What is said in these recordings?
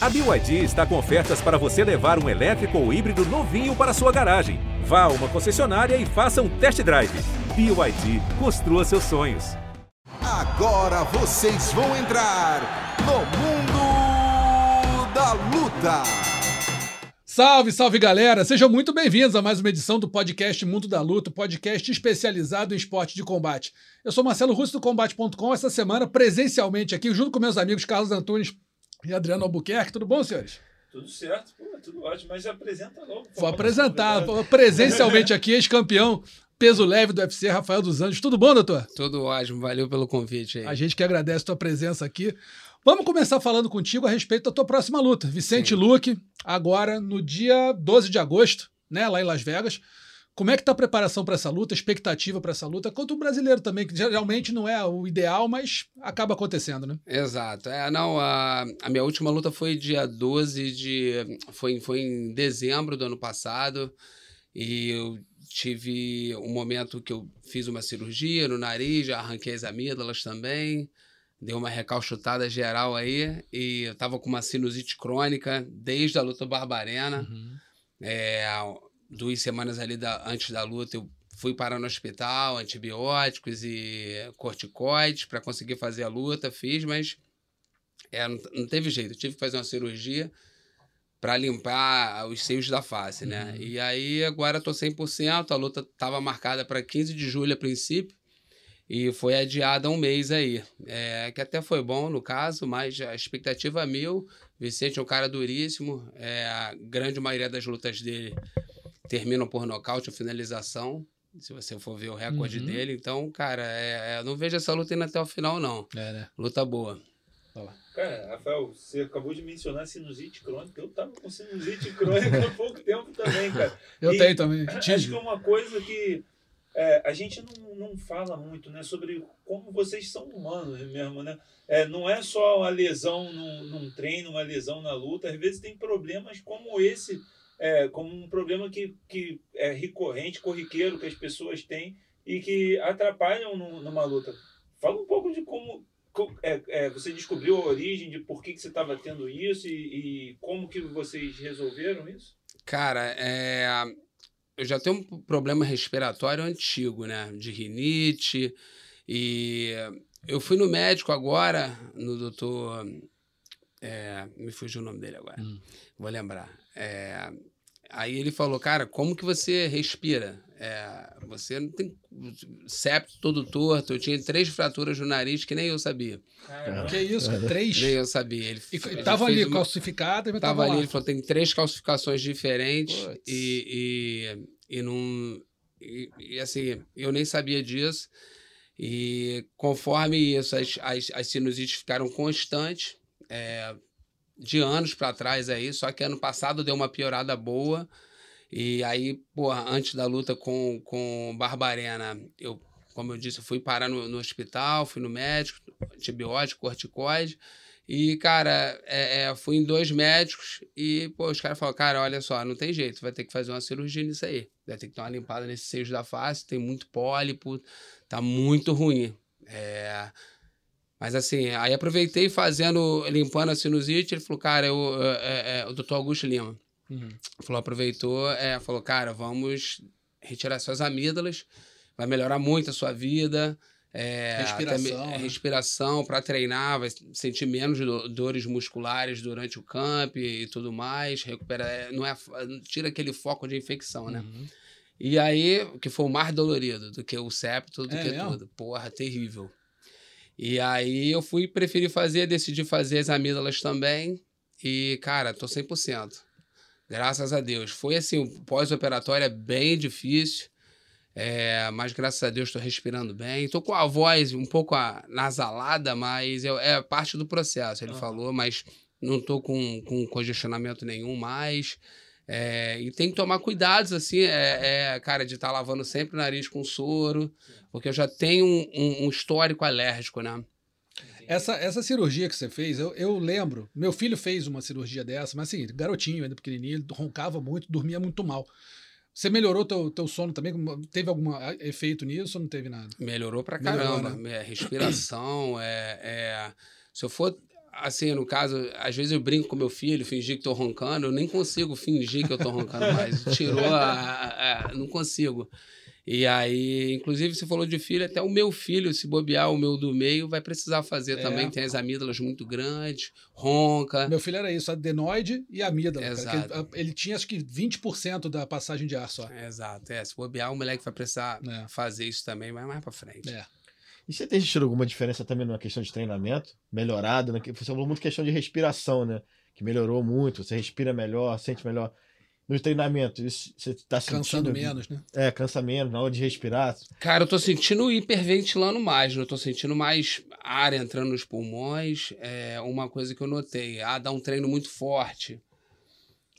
A BYD está com ofertas para você levar um elétrico ou híbrido novinho para sua garagem. Vá a uma concessionária e faça um test drive. BYD, construa seus sonhos. Agora vocês vão entrar no Mundo da Luta. Salve, salve galera! Sejam muito bem-vindos a mais uma edição do podcast Mundo da Luta, podcast especializado em esporte de combate. Eu sou Marcelo Russo do Combate.com, essa semana presencialmente aqui, junto com meus amigos Carlos Antunes e Adriano Albuquerque. Tudo bom, senhores? Tudo certo, pô, tudo ótimo, mas apresenta logo. Vou apresentar presencialmente aqui, ex-campeão peso leve do UFC, Rafael dos Anjos. Tudo bom, doutor? Tudo ótimo, valeu pelo convite aí. A gente que agradece a tua presença aqui. Vamos começar falando contigo a respeito da tua próxima luta. Vicente Sim. Luque, agora no dia 12 de agosto, né, lá em Las Vegas. Como é que tá a preparação para essa luta, expectativa para essa luta, quanto o brasileiro também, que geralmente não é o ideal, mas acaba acontecendo, né? Exato. É, não, a, a minha última luta foi dia 12 de. Foi, foi em dezembro do ano passado. E eu tive um momento que eu fiz uma cirurgia no nariz, já arranquei as amígdalas também. Deu uma recalchutada geral aí. E eu tava com uma sinusite crônica desde a luta Barbarena. Uhum. É, duas semanas ali da, antes da luta, eu fui parar no hospital, antibióticos e corticoides para conseguir fazer a luta, fiz, mas é, não, não, teve jeito, eu tive que fazer uma cirurgia para limpar os seios da face, né? Uhum. E aí agora tô 100%, a luta estava marcada para 15 de julho a princípio e foi adiada um mês aí, é, que até foi bom no caso, mas a expectativa é mil, Vicente é um cara duríssimo, é, a grande maioria das lutas dele terminam por nocaute ou finalização. Se você for ver o recorde uhum. dele. Então, cara, é, é, não vejo essa luta indo até o final, não. É, né? Luta boa. Cara, Rafael, você acabou de mencionar sinusite crônica. Eu tava com sinusite crônica há pouco tempo também, cara. Eu e tenho também. Acho que é uma coisa que é, a gente não, não fala muito, né? Sobre como vocês são humanos mesmo, né? É, não é só uma lesão num, num treino, uma lesão na luta. Às vezes tem problemas como esse é, como um problema que, que é recorrente, corriqueiro, que as pessoas têm e que atrapalham no, numa luta. Fala um pouco de como é, é, você descobriu a origem de por que, que você estava tendo isso e, e, como que vocês resolveram isso? Cara, é, eu já tenho um problema respiratório antigo, né? De rinite. E eu fui no médico agora, no doutor. É, me fugiu o nome dele agora. Hum. Vou lembrar. É, aí ele falou, cara, como que você respira? É, você não tem septo todo torto. Eu tinha três fraturas no nariz que nem eu sabia. que isso? Três? Nem eu sabia. Ele, e ele tava ali uma... calcificado e tava ali. Lá. Ele falou, tem três calcificações diferentes e, e, e não... E, e, assim, eu nem sabia disso. E conforme isso, as, as, as sinusites ficaram constantes. É, de anos para trás aí, só que ano passado deu uma piorada boa. E aí, porra, antes da luta com, com Barbarena, eu, como eu disse, fui parar no, no hospital, fui no médico, antibiótico, corticoide. E, cara, é, é, fui em dois médicos e, pô, os caras falaram, cara, olha só, não tem jeito, vai ter que fazer uma cirurgia nisso aí. Vai ter que dar uma limpada nesse seio da face, tem muito pólipo, tá muito ruim. É, mas assim, aí aproveitei fazendo, limpando a sinusite, ele falou, cara, eu, é, é, o doutor Augusto Lima. Uhum. Falou, aproveitou, é, falou, cara, vamos retirar suas amígdalas, vai melhorar muito a sua vida. É, respiração. Até, né? respiração para treinar, vai sentir menos do, dores musculares durante o camp e tudo mais. Recupera, não é, tira aquele foco de infecção, né? Uhum. E aí, que foi o mais dolorido do que o septo, do é que mesmo? tudo. Porra, terrível. E aí eu fui, preferi fazer, decidi fazer as amígdalas também. E, cara, tô 100%. Graças a Deus. Foi assim, o pós-operatório é bem difícil. É, mas graças a Deus estou respirando bem. Tô com a voz um pouco nasalada, mas é, é parte do processo, ele uhum. falou, mas não tô com, com congestionamento nenhum mais. É, e tem que tomar cuidados, assim, é, é cara, de estar tá lavando sempre o nariz com soro, porque eu já tenho um, um, um histórico alérgico, né? Essa, essa cirurgia que você fez, eu, eu lembro, meu filho fez uma cirurgia dessa, mas assim, garotinho, ainda pequenininho, ele roncava muito, dormia muito mal. Você melhorou teu, teu sono também? Teve algum efeito nisso ou não teve nada? Melhorou pra caramba. Melhorou, né? É, respiração, é, é, se eu for assim, no caso, às vezes eu brinco com meu filho, fingir que tô roncando, eu nem consigo fingir que eu tô roncando mais. Tirou a, a, a, Não consigo. E aí, inclusive, você falou de filho, até o meu filho, se bobear, o meu do meio, vai precisar fazer É. também. Tem as amígdalas muito grandes, ronca. Meu filho era isso, adenoide e amígdala. Exato. ele, ele tinha acho que 20% da passagem de ar só. Exato, é. Se bobear, o moleque vai precisar É. fazer isso também, mas mais pra frente. É. E você tem sentido alguma diferença também na questão de treinamento? Melhorado? Né? Você falou muito questão de respiração, né? Que melhorou muito, você respira melhor, sente melhor. No treinamento, isso, você tá sentindo... Cansando menos, né? É, cansa menos na hora de respirar. Cara, eu tô sentindo hiperventilando mais, né? Eu tô sentindo mais ar entrando nos pulmões. É uma coisa que eu notei. Ah, dá um treino muito forte.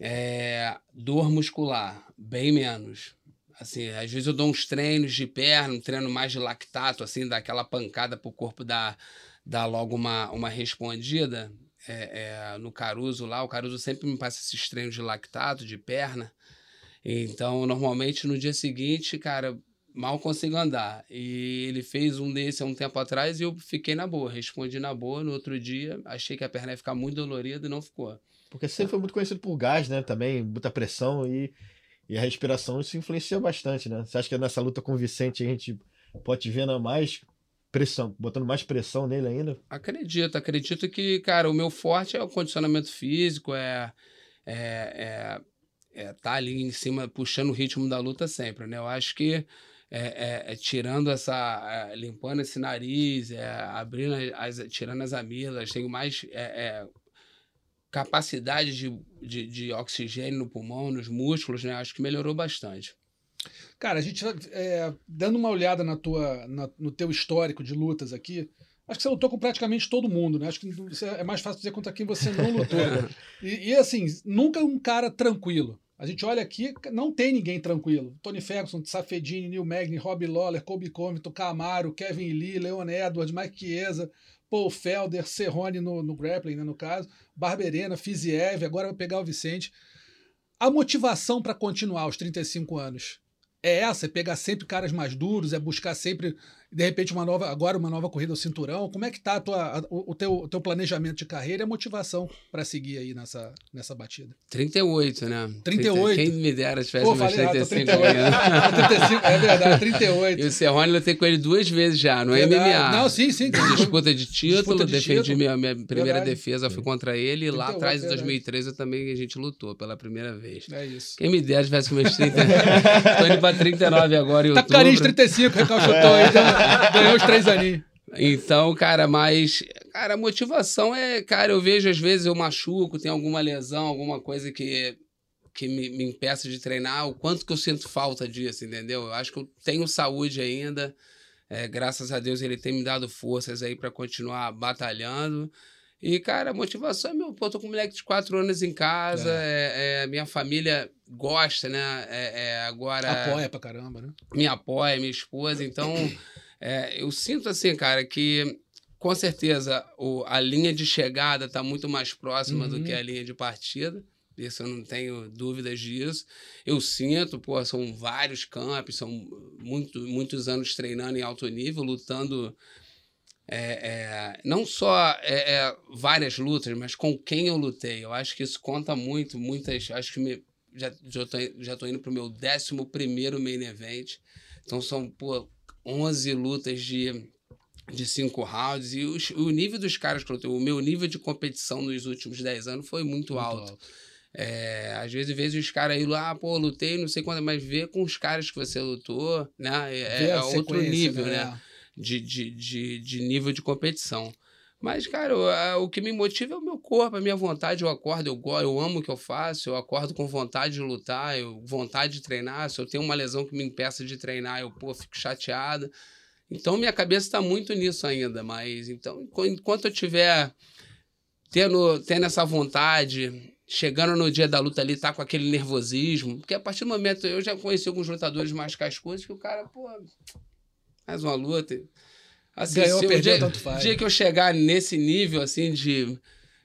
É, dor muscular, bem menos. Assim, às vezes eu dou uns treinos de perna, um treino mais de lactato, assim, dá aquela pancada pro corpo dar, dar logo uma, uma respondida. É, é, no Caruso lá, o Caruso sempre me passa esses treinos de lactato, de perna. Então, normalmente no dia seguinte, cara, mal consigo andar. E ele fez um desse há um tempo atrás e eu fiquei na boa, respondi na boa. No outro dia, achei que a perna ia ficar muito dolorida e não ficou. Porque você sempre foi muito conhecido por gás, né? Também, muita pressão e, e a respiração, isso influencia bastante, né? Você acha que nessa luta com o Vicente a gente pode ver na mais pressão, botando mais pressão nele ainda? Acredito, acredito que, cara, o meu forte é o condicionamento físico, é, é, é, é tá ali em cima, puxando o ritmo da luta sempre, né? Eu acho que é, é- é tirando essa, é, limpando esse nariz, é, abrindo as, tirando as amilas, tenho mais é, capacidade de, de, de oxigênio no pulmão, nos músculos, né? Acho que melhorou bastante. Cara, a gente é, dando uma olhada na tua, na- no teu histórico de lutas aqui, acho que você lutou com praticamente todo mundo, né? Acho que é mais fácil dizer contra quem você não lutou. e, e, assim, nunca um cara tranquilo. A gente olha aqui, não tem ninguém tranquilo. Tony Ferguson, Safedini, Neil Magny, Rob Lawler, Kobe Covington, Camaro, Kevin Lee, Leon Edwards, Mike Chiesa, Paul Felder, Cerrone no, no grappling, né, no caso, Barberena, Fiziev, agora vai pegar o Vicente. A motivação para continuar aos 35 anos é essa? É pegar sempre caras mais duros, é buscar sempre, de repente, uma nova, agora uma nova corrida ao cinturão? Como é que tá a tua, a- o, o teu, o teu planejamento de carreira e a motivação para seguir aí nessa, nessa batida? 38, né? 38? Quem me dera tivesse Pô, meus falei errado, tô 35 38. anos. 35, é verdade, 38. E o Serrone eu lutei com ele duas vezes já, no Verdade. MMA. Não, sim, sim. Disputa de título, Disputa de defendi título. minha, minha primeira Verdade. defesa, fui contra ele. E lá 38, atrás, em verdade. 2013, eu também a gente lutou pela primeira vez. É isso. Quem me dera tivesse com meus 30. Tô indo pra 39 agora em Tá com carinho de outubro. 35, recalchutou aí, deu- ganhou os três aninhos. Então, cara, mas. Cara, a motivação é. Cara, eu vejo às vezes eu machuco, tem alguma lesão, alguma coisa que, que me, me impeça de treinar, o quanto que eu sinto falta disso, entendeu? Eu acho que eu tenho saúde ainda. É, graças a Deus ele tem me dado forças aí pra continuar batalhando. E, cara, a motivação é meu. Pô, tô com um moleque de quatro anos em casa, é, é, minha família gosta, né? É, é, agora Apoia pra caramba, né? me apoia, minha esposa. Então, é, eu sinto assim, cara, que com certeza o, a linha de chegada está muito mais próxima Uhum. do que a linha de partida. Isso eu não tenho dúvidas disso. Eu sinto, pô, são vários campos, são muito, muitos anos treinando em alto nível, lutando. é, é, não só é, é, várias lutas, mas com quem eu lutei. Eu acho que isso conta muito. Muitas. Acho que me, já, já, tô, já tô indo pro meu 11 main event. Então são, pô, 11 lutas de, de cinco rounds. E os- o nível dos caras que eu lutei, o meu nível de competição nos últimos 10 anos foi muito, alto. É, às vezes, vejo os caras aí lá, ah, pô, lutei, não sei quanto, mas ver com os caras que você lutou, né? É, Vê é outro nível, né? De, de, de, de nível de competição. Mas, cara, o, o que me motiva é o meu corpo, a minha vontade. Eu acordo, eu gosto, eu amo o que eu faço, eu acordo com vontade de lutar, eu, vontade de treinar. Se eu tenho uma lesão que me impeça de treinar, eu, pô, fico chateada. Então, minha cabeça está muito nisso ainda, mas então, enqu- enquanto eu tiver tendo, tendo essa vontade, chegando no dia da luta ali, tá com aquele nervosismo, porque a partir do momento eu já conheci alguns lutadores mais cascudos que o cara, pô, mais uma luta. Assim, Ganhou, perdeu, dia, tanto faz. dia que eu chegar nesse nível assim de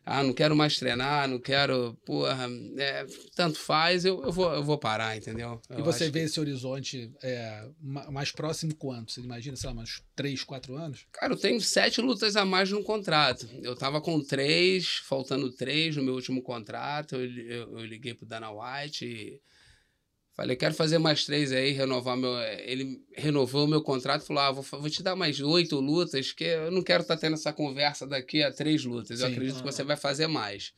ah, não quero mais treinar, não quero, porra, é, tanto faz, eu, eu, vou, eu vou parar, entendeu? E Eu você acho vê que- esse horizonte é, ma- mais próximo quanto? Você imagina, sei lá, uns 3, 4 anos? Cara, eu tenho sete lutas a mais no contrato. Eu tava com três, faltando três no meu último contrato. Eu, eu, eu liguei pro Dana White e falei, quero fazer mais três aí, renovar meu. Ele renovou o meu contrato e falou: ah, vou, vou te dar mais oito lutas, que eu não quero estar tendo essa conversa daqui a três lutas. Eu Sim. acredito que você vai fazer mais.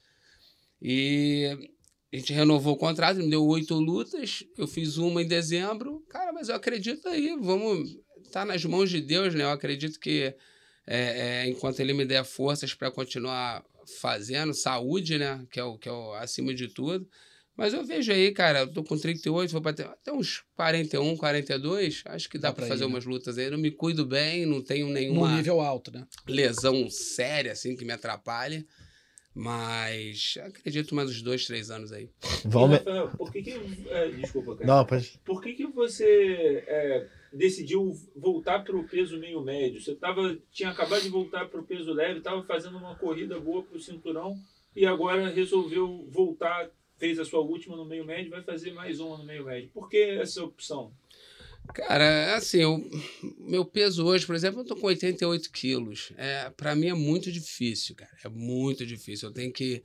E a gente renovou o contrato, me deu oito lutas. Eu fiz uma em dezembro. Cara, mas eu acredito aí, vamos. Tá nas mãos de Deus, né? Eu acredito que é, é, enquanto ele me der forças para continuar fazendo, saúde, né? Que é, o, que é o acima de tudo. Mas eu vejo aí, cara, eu tô com 38, vou bater até uns 41, 42. Acho que dá, Dá para pra fazer ir, né? umas lutas aí. Eu não me cuido bem, não tenho nenhuma nível alto, né? lesão séria, assim, que me atrapalhe. Mas acredito mais uns dois, três anos aí. Vamos. Rafael, por que que... é, desculpa, cara. Não, pode. Por que, que você é, decidiu voltar para o peso meio médio? Você tava, tinha acabado de voltar para o peso leve, estava fazendo uma corrida boa para o cinturão e agora resolveu voltar, fez a sua última no meio médio, vai fazer mais uma no meio médio. Por que essa opção? Cara, assim, o meu peso hoje, por exemplo, eu tô com 88 quilos. É, para mim é muito difícil, cara. É muito difícil. Eu tenho que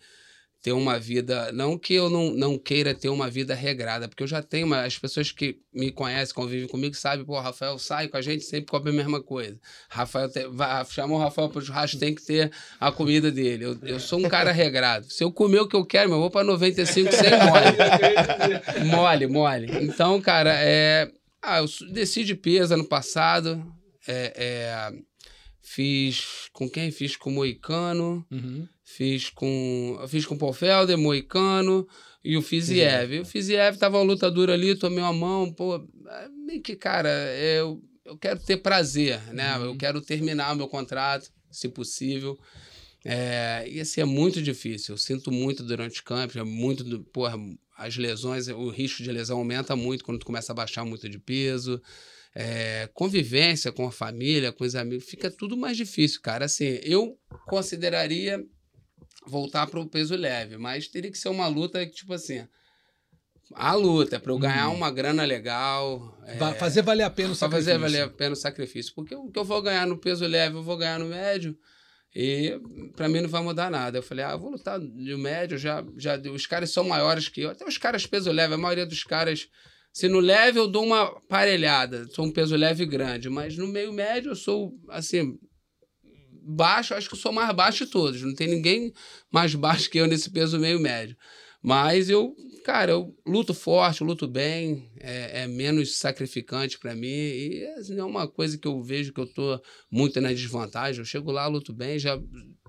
ter uma vida. Não que eu não, não queira ter uma vida regrada, porque eu já tenho. Uma, as pessoas que me conhecem, convivem comigo, sabem, pô, Rafael sai com a gente, sempre come a mesma coisa. Rafael vai, chamou o Rafael pro churrasco, tem que ter a comida dele. Eu, eu sou um cara regrado. Se eu comer o que eu quero, meu, eu vou pra 95 sem mole. Mole, mole. Então, cara, é. Ah, eu desci de peso ano passado. É, é, fiz com quem? Fiz com o Moicano. Uhum. Fiz com. Fiz com o Paul Felder, Moicano e o Fiziev. O Fiziev tava uma luta dura ali, tomei uma mão, pô. é Meio que, cara, eu, eu quero ter prazer, né? Eu quero terminar o meu contrato, se possível. É, e assim, é muito difícil. Eu sinto muito durante o campo, é muito. do- Porra, as lesões, o risco de lesão aumenta muito quando tu começa a baixar muito de peso. É, convivência com a família, com os amigos, fica tudo mais difícil, cara. Assim, eu consideraria voltar para o peso leve, mas teria que ser uma luta que, tipo assim, a luta, para eu ganhar uma grana legal. é, Fazer valer a pena o Pra fazer sacrifício. valer a pena o sacrifício. Porque o que eu vou ganhar no peso leve, eu vou ganhar no médio. E pra mim não vai mudar nada. Eu falei, ah, eu vou lutar de médio, já, já os caras são maiores que eu. Até os caras peso leve, a maioria dos caras. Se no leve eu dou uma parelhada, sou um peso leve grande, mas no meio médio eu sou, assim, baixo, acho que sou mais baixo de todos. Não tem ninguém mais baixo que eu nesse peso meio médio. Mas eu, cara, eu luto forte, luto bem, é, é menos sacrificante pra mim e assim, é uma coisa que eu vejo que eu tô muito na desvantagem. Eu chego lá, luto bem, já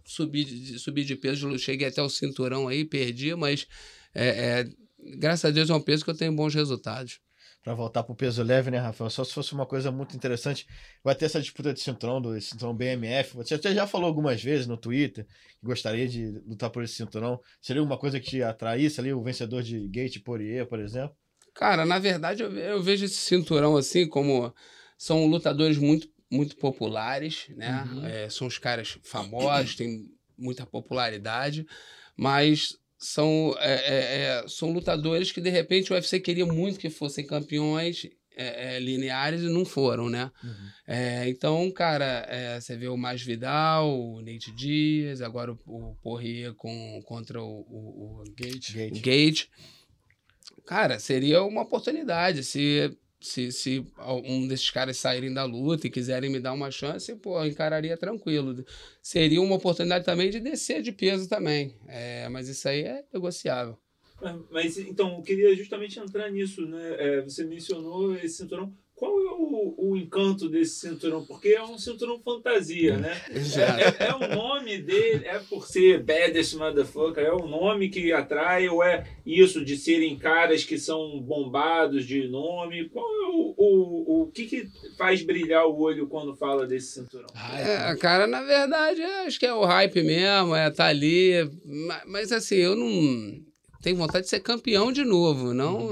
subi, subi de peso, cheguei até o cinturão aí, perdi, mas é, é, graças a Deus é um peso que eu tenho bons resultados. Pra voltar pro peso leve, né, Rafael? Só se fosse uma coisa muito interessante. Vai ter essa disputa de cinturão, do cinturão BMF. Você até já falou algumas vezes no Twitter que gostaria de lutar por esse cinturão. Seria uma coisa que te atraísse ali, o vencedor de Gate Poirier, por exemplo? Cara, na verdade, eu, ve- eu vejo esse cinturão assim como são lutadores muito, muito populares, né? Uhum. É, são os caras famosos, têm muita popularidade, mas são, é, é, é, são lutadores que de repente o UFC queria muito que fossem campeões é, é, lineares e não foram, né? É, então, cara, você vê o Mais Vidal, o Nate Diaz, agora o, o Poirier com, contra o, o, o Gate. o Gate. Gate. Cara, seria uma oportunidade. Se, se, se um desses caras saírem da luta e quiserem me dar uma chance, pô, eu encararia tranquilo. Seria uma oportunidade também de descer de peso também. É, mas isso aí é negociável. Mas, então, eu queria justamente entrar nisso, né? É, você mencionou esse cinturão. Qual é o, o encanto desse cinturão? Porque é um cinturão fantasia, né? É, é- é o nome dele, é por ser baddest motherfucker, é o nome que atrai, ou é isso de serem caras que são bombados de nome? Qual é o, o, o que, que faz brilhar o olho quando fala desse cinturão? Ah, É, cara, na verdade, é, acho que é o hype mesmo, é tá ali. ma- Mas, assim, eu não tenho vontade de ser campeão de novo. Não,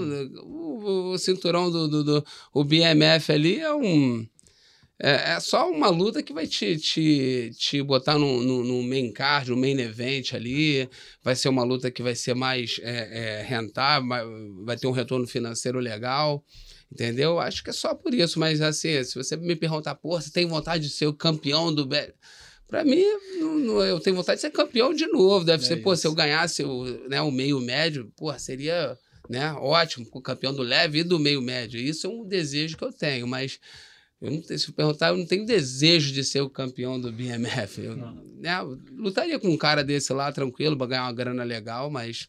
o, o cinturão do, do, do- o BMF ali é um É, é só uma luta que vai te, te, te botar no, no, no main card, no main event ali. Vai ser uma luta que vai ser mais é, é, rentável, vai- ter um retorno financeiro legal. Entendeu? Acho que é só por isso. Mas assim, se você me perguntar, pô, você tem vontade de ser o campeão do. Be-" Pra mim, não- não- eu tenho vontade de ser campeão de novo. Deve É ser, pô, se eu ganhasse o, né, o meio médio, pô, seria né, ótimo, campeão do leve e do meio médio. Isso é um desejo que eu tenho, mas eu não tenho, se eu perguntar, eu não tenho desejo de ser o campeão do BMF. Eu, né, eu lutaria com um cara desse lá, tranquilo, pra ganhar uma grana legal, mas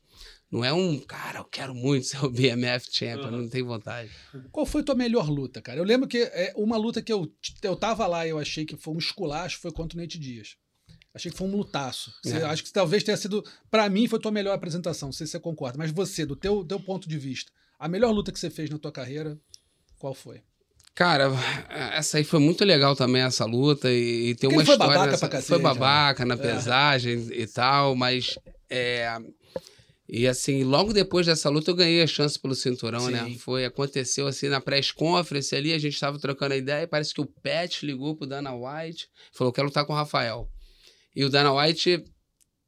não é um, cara, eu quero muito ser o BMF champion, Uhum. não tenho vontade. Qual foi tua melhor luta, cara? Eu lembro que é uma luta que eu, eu tava lá e eu achei que foi um esculacho, foi contra o Nate Dias. Achei que foi um lutaço. Você- É. Acho que talvez tenha sido, Pra mim, foi tua melhor apresentação, não sei se você concorda, mas você, do teu, teu ponto de vista, a melhor luta que você fez na tua carreira, qual foi? Cara, essa aí foi muito legal também, essa luta, e, e tem Porque uma foi história. babaca cacete, foi né? babaca na É. pesagem e tal, mas. É, e assim, logo depois dessa luta eu ganhei a chance pelo cinturão, né? Sim. Foi, aconteceu assim na press conference ali, a gente tava trocando a ideia, e parece que o Pat ligou pro Dana White, falou: quero lutar com o Rafael. E o Dana White,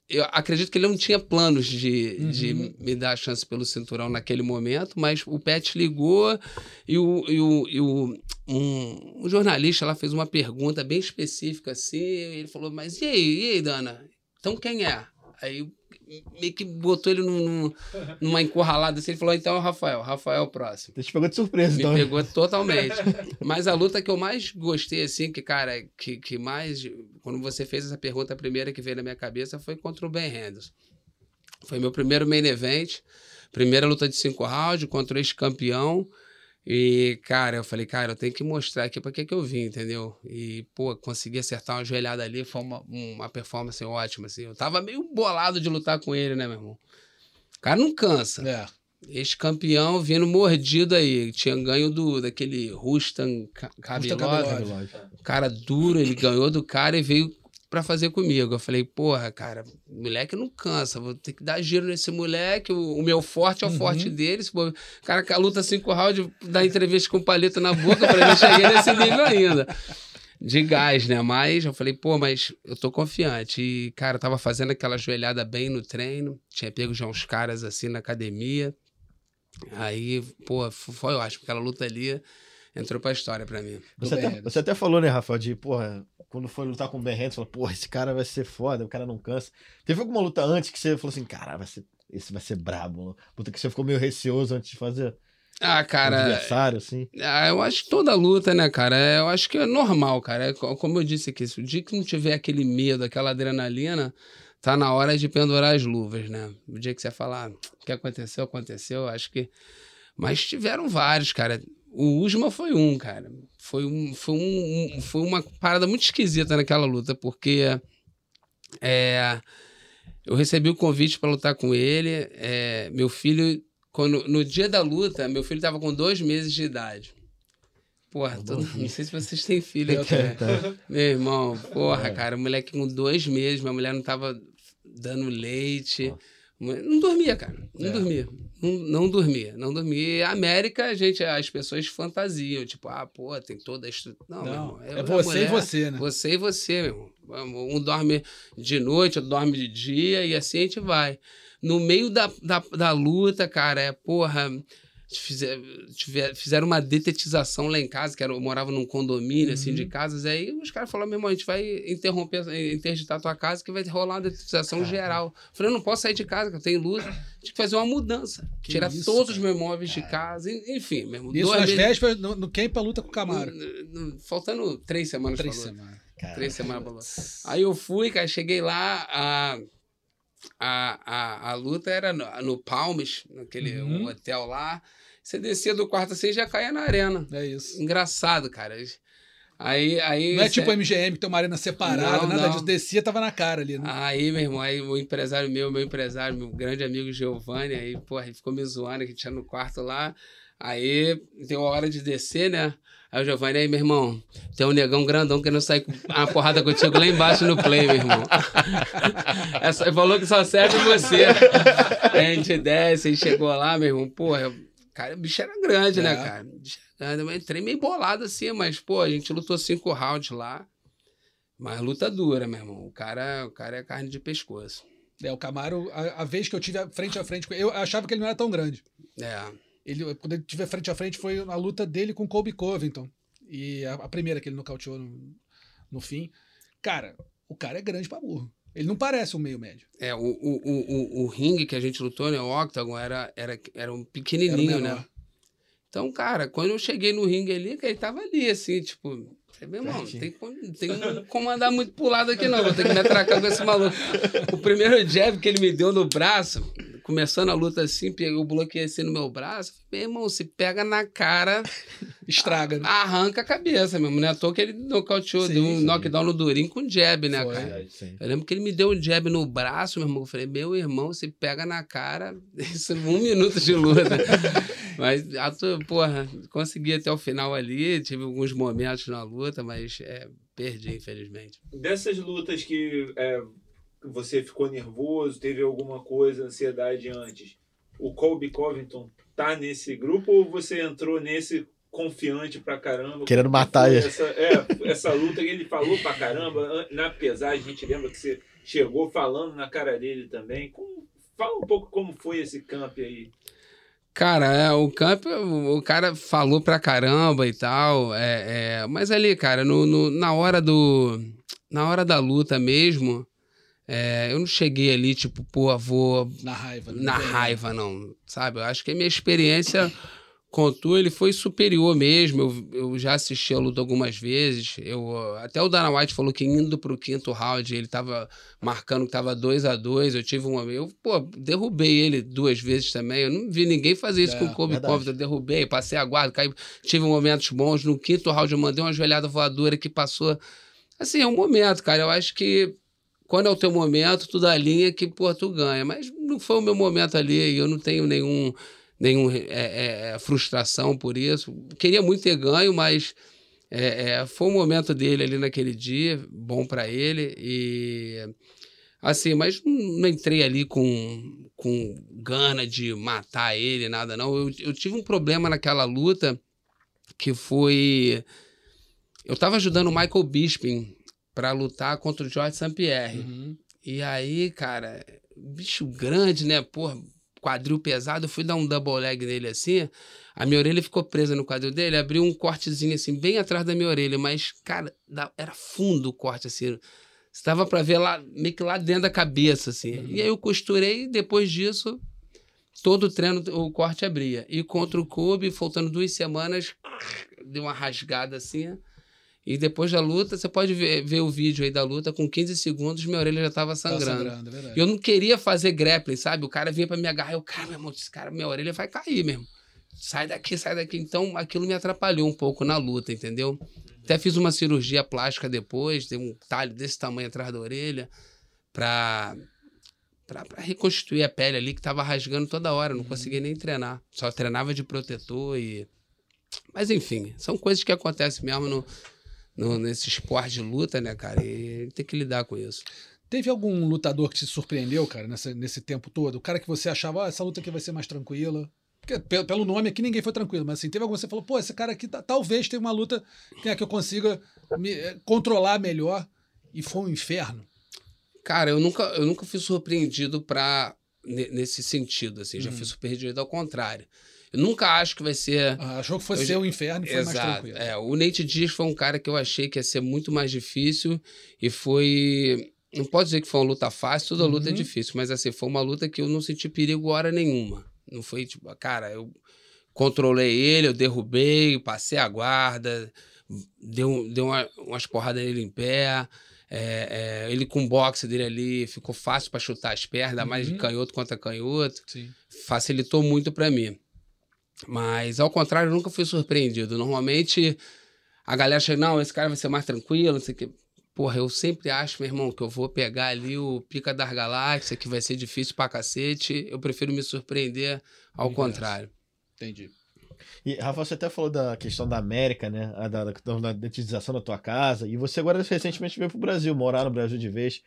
eu acredito que ele não tinha planos de, de Uhum. me dar a chance pelo cinturão naquele momento, mas o Pat ligou e o, e o, e o um, um jornalista lá fez uma pergunta bem específica assim, ele falou, mas e aí, e aí, Dana? Então quem é? Aí meio que botou ele num, num- numa encurralada assim, ele falou, então Rafael, Rafael próximo. Você te pegou de surpresa, Me então. pegou totalmente. Mas a luta que eu mais gostei, assim, que, cara, que, que mais. Quando você fez essa pergunta, a primeira que veio na minha cabeça foi contra o Ben Henderson. Foi meu primeiro main event, primeira luta de cinco rounds contra o ex-campeão. E, cara, eu falei, cara, eu tenho que mostrar aqui pra que, que eu vim, entendeu? E, pô, consegui acertar uma joelhada ali, foi uma, uma performance ótima, assim. Eu tava meio bolado de lutar com ele, né, meu irmão? O cara não cansa. É. Ex-campeão vindo mordido aí. Tinha ganho do, daquele Rustan. Cabiló. Cara duro, ele ganhou do cara e veio pra fazer comigo. Eu falei, porra, cara, moleque não cansa. Vou ter que dar giro nesse moleque. O, o meu forte é o Uhum. forte dele. Cara que luta cinco rounds, dá entrevista com palito na boca. Eu falei, não cheguei nesse nível ainda. De gás, né? Mas eu falei, pô, mas eu tô confiante. E, cara, eu tava fazendo aquela joelhada bem no treino. Tinha pego já uns caras assim na academia. Aí, pô, foi ótimo. Aquela luta ali entrou pra história pra mim. Você até, você até falou, né, Rafael, de, porra, quando foi lutar com o Ben Henderson, falou, porra, esse cara vai ser foda, o cara não cansa. Teve alguma luta antes que você falou assim, cara, vai ser, esse vai ser brabo. Luta que você ficou meio receoso antes de fazer? Ah, Um cara, adversário, assim. Ah, eu acho que toda luta, né, cara? é- Eu acho que é normal, cara. É co- como eu disse aqui, se o dia que não tiver aquele medo, aquela adrenalina, tá na hora de pendurar as luvas, né? O dia que você falar, "Ah, o que aconteceu, aconteceu, acho que. Mas tiveram vários, cara. O Usma foi um, cara. Foi, um, foi, um, um- foi uma parada muito esquisita naquela luta, porque é, eu recebi o convite para lutar com ele. é, meu filho quando, no dia da luta, meu filho tava com dois meses de idade. Porra, todo- não sei se vocês têm filho aqui. né? Meu irmão, porra, cara, o moleque com dois meses, minha mulher não tava dando leite. Não dormia, cara. Não É. dormia. Não, não dormia. Não dormia. E a América, a gente, as pessoas fantasiam. Tipo, ah, pô, tem toda a estrutura. Não, Não, irmão. é e a você e mulher- você, né? Você e você, meu irmão. Um dorme de noite, outro dorme de dia, e assim a gente vai. No meio da, da, da luta, cara, é porra. Fizer- tiver- fizeram uma detetização lá em casa, que era, eu morava num condomínio, assim, Uhum. de casas. Aí os caras falaram, meu irmão, a gente vai interromper, interditar a tua casa, que vai rolar uma detetização geral. Eu falei, eu não posso sair de casa, que eu tenho luz. Tinha que fazer uma mudança. Que tirar isso, todos os cara. meus móveis de casa, en- enfim, meu irmão. Isso nas vésperas, no, no quem pra luta com o Camaro. no- no- faltando três semanas Três semanas. Três semanas pra. Aí eu fui, cara, cheguei lá, a, a, a, a luta era no, no Palmes, naquele Uhum. um hotel lá. Você descia do quarto assim e já caía na arena. É isso. Engraçado, cara. Aí, aí, Não é tipo cê- MGM que tem uma arena separada, Não, nada não. disso. Descia, tava na cara ali, né? Aí, meu irmão, aí o empresário meu, meu empresário, meu grande amigo Giovanni, aí, porra, ele ficou me zoando que tinha no quarto lá. Aí deu a hora de descer, né? Aí o Giovanni, aí, meu irmão, tem um negão grandão querendo sair com uma porrada contigo lá embaixo no play, meu irmão. Essa, ele falou que só serve você. Aí a gente desce, aí chegou lá, meu irmão, porra, Cara, o bicho era grande, né, É. cara? Era grande. Eu entrei meio bolado assim, mas, pô, a gente lutou cinco rounds lá. Mas luta dura, meu irmão. O cara, o cara é carne de pescoço. É, o Camaro, a, a vez que eu tive a- frente a frente com ele, eu achava que ele não era tão grande. É. Ele, quando ele tive frente a frente foi a luta dele com Colby Covington. E a, a primeira que ele nocauteou no, no fim. Cara, o cara é grande pra burro. Ele não parece um meio médio. É, o, o, o, o, o ringue que a gente lutou, né? O Octagon, era, era, era um pequenininho, né? Então, cara, quando eu cheguei no ringue ali, que ele tava ali, assim, tipo... Meu irmão, Pertinho. tem, como- tem como comandar muito pro lado aqui não, vou ter que me atracar com esse maluco. O primeiro jab que ele me deu no braço, começando a luta assim, peguei o bloqueio assim no meu braço, falei, meu irmão, se pega na cara, Estraga, né? arranca a cabeça mesmo, né? À toa que ele nocauteou, Sim, deu um sim. knockdown no Durinho com jab, né, Foi. cara? Verdade, sim. Eu lembro que ele me deu um jab no braço, meu irmão. Eu falei, meu irmão, se pega na cara, isso é um minuto de luta. mas, porra, consegui até o final ali, tive alguns momentos na luta, mas é, perdi, infelizmente. Dessas lutas que é, você ficou nervoso, teve alguma coisa, ansiedade antes, o Colby Covington tá nesse grupo ou você entrou nesse confiante pra caramba? Querendo que matar ele. Essa, é, essa luta que ele falou pra caramba, na pesagem, a gente lembra que você chegou falando na cara dele também. Como- fala um pouco como foi esse camp aí. Cara, é, o campo, o cara falou pra caramba e tal, é, é, mas ali, cara, no, no- na hora do, na hora da luta mesmo, é, eu não cheguei ali, tipo, pô, vou Na raiva. né? na Não tem- raiva, não. Sabe? Eu acho que a minha experiência com o Tu, ele foi superior mesmo. Eu, eu já assisti a luta algumas vezes. Eu, até o Dana White falou que indo pro quinto round, ele tava marcando que tava 2 a 2 Eu tive um Eu, pô, derrubei ele duas vezes também. Eu não vi ninguém fazer isso É, com o Kobe. Covington. Eu derrubei, passei a guarda, caí, tive momentos bons. No quinto round, eu mandei uma joelhada voadora que passou. Assim, é um momento, cara. Eu acho que quando é o teu momento, tu dá linha que, pô, tu ganha. Mas não foi o meu momento ali e eu não tenho nenhum, nenhum é, é, é, frustração por isso. Queria muito ter ganho, mas é, é, foi o momento dele ali naquele dia, bom pra ele. E assim, mas não entrei ali com, com gana de matar ele, nada não. Eu, eu tive um problema naquela luta que foi. Eu tava ajudando o Michael Bisping pra lutar contra o George St. Pierre. Uhum. E aí, cara, bicho grande, né? Porra, quadril pesado. Eu fui dar um double leg nele assim. A minha orelha ficou presa no quadril dele. Abriu um cortezinho assim, bem atrás da minha orelha. Mas, cara, era fundo o corte assim. Estava pra ver lá, meio que lá dentro da cabeça, assim. E aí eu costurei e depois disso, todo o treino o corte abria. E contra o Kobe, faltando duas semanas, deu uma rasgada assim. E depois da luta, você pode ver, ver o vídeo aí da luta, com 15 segundos, minha orelha já estava Tá sangrando. sangrando, é eu não queria fazer grappling, sabe? O cara vinha pra me agarrar, eu, cara, meu irmão, esse cara, minha orelha vai cair mesmo. Sai daqui, sai daqui. Então, aquilo me atrapalhou um pouco na luta, entendeu? Até fiz uma cirurgia plástica depois, tem um talho desse tamanho atrás da orelha, pra, pra, pra reconstituir a pele ali, que tava rasgando toda hora, não conseguia nem treinar. Só treinava de protetor e. Mas enfim, são coisas que acontecem mesmo no, no- nesse esporte de luta, né, cara? E tem que lidar com isso. Teve algum lutador que te surpreendeu, cara, nessa, nesse tempo todo? O cara que você achava, ah, essa luta aqui vai ser mais tranquila? Porque, pelo, pelo nome aqui, ninguém foi tranquilo, mas assim, teve algum que você falou, pô, esse cara aqui tá- talvez tenha uma luta que, é, que eu consiga me, eh, controlar melhor e foi um inferno. Cara, eu nunca, eu nunca fui surpreendido pra, ne- nesse sentido, assim. Já Uhum. fui surpreendido ao contrário. Eu nunca acho que vai ser. Ah, achou que fosse Eu- ser um inferno e foi mais Exato. tranquilo. É, o Nate Dias foi um cara que eu achei que ia ser muito mais difícil e foi. Não pode dizer que foi uma luta fácil, toda luta é Uhum. difícil, mas assim, foi uma luta que eu não senti perigo hora nenhuma. Não foi tipo, cara, eu controlei ele, eu derrubei, passei a guarda, deu, deu uma- umas porradas nele em pé. é, é, ele com o boxe dele ali ficou fácil para chutar as pernas, ainda mais Uhum. canhoto contra canhoto Sim. facilitou muito pra mim. Mas, ao contrário, eu nunca fui surpreendido. Normalmente, a galera chega, não, esse cara vai ser mais tranquilo, não sei o quê. Porra, eu sempre acho, meu irmão, que eu vou pegar ali o pica das galáxias, que vai ser difícil pra cacete. Eu prefiro me surpreender ao contrário. Entendi. E, Rafa, você até falou da questão da América, né? A Da, da, da dentização da tua casa. E você agora recentemente veio pro Brasil, morar no Brasil de vez.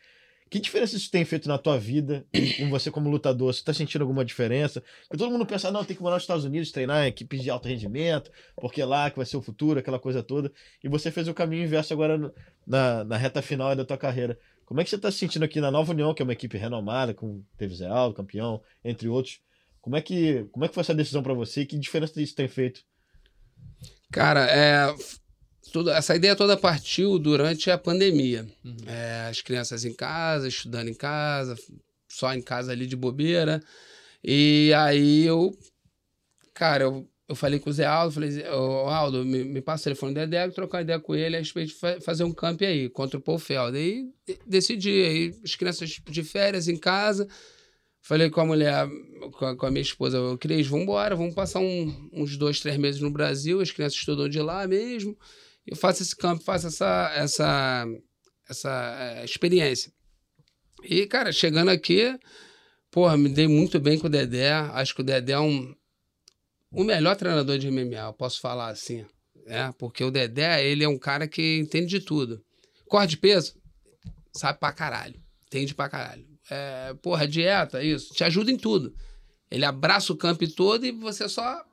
Que diferença isso tem feito na tua vida, com você como lutador? Você tá sentindo alguma diferença? Porque todo mundo pensa, não, tem que morar nos Estados Unidos, treinar em equipes de alto rendimento, porque é lá que vai ser o futuro, aquela coisa toda. E você fez o caminho inverso agora na, na reta final da tua carreira. Como é que você tá se sentindo aqui na Nova União, que é uma equipe renomada, com teve Zé Aldo, campeão, entre outros? Como é que, como é que foi essa decisão para você que diferença isso tem feito? Cara, é, tudo, essa ideia toda partiu durante a pandemia. É, as crianças em casa, estudando em casa, só em casa ali de bobeira. E aí eu, cara, eu, eu falei com o Zé Aldo, falei, ô, Aldo, me, me passa o telefone do Dedé, trocar ideia com ele a respeito de fa- fazer um camp aí, contra o Paul Feld. Decidi, aí as crianças de férias em casa, falei com a mulher, com a, com a minha esposa, Cris, vamos embora, vamos passar um- uns dois, três meses no Brasil, as crianças estudam de lá mesmo, eu faço esse campo, faço essa, essa, essa eh, experiência. E, cara, chegando aqui, porra, me dei muito bem com o Dedé, acho que o Dedé é um, o melhor treinador de MMA, eu posso falar assim, né? Porque o Dedé, ele é um cara que entende de tudo. Corre de peso, sabe pra caralho, entende pra caralho. É, porra, dieta, isso, te ajuda em tudo. Ele abraça o campo todo e você só.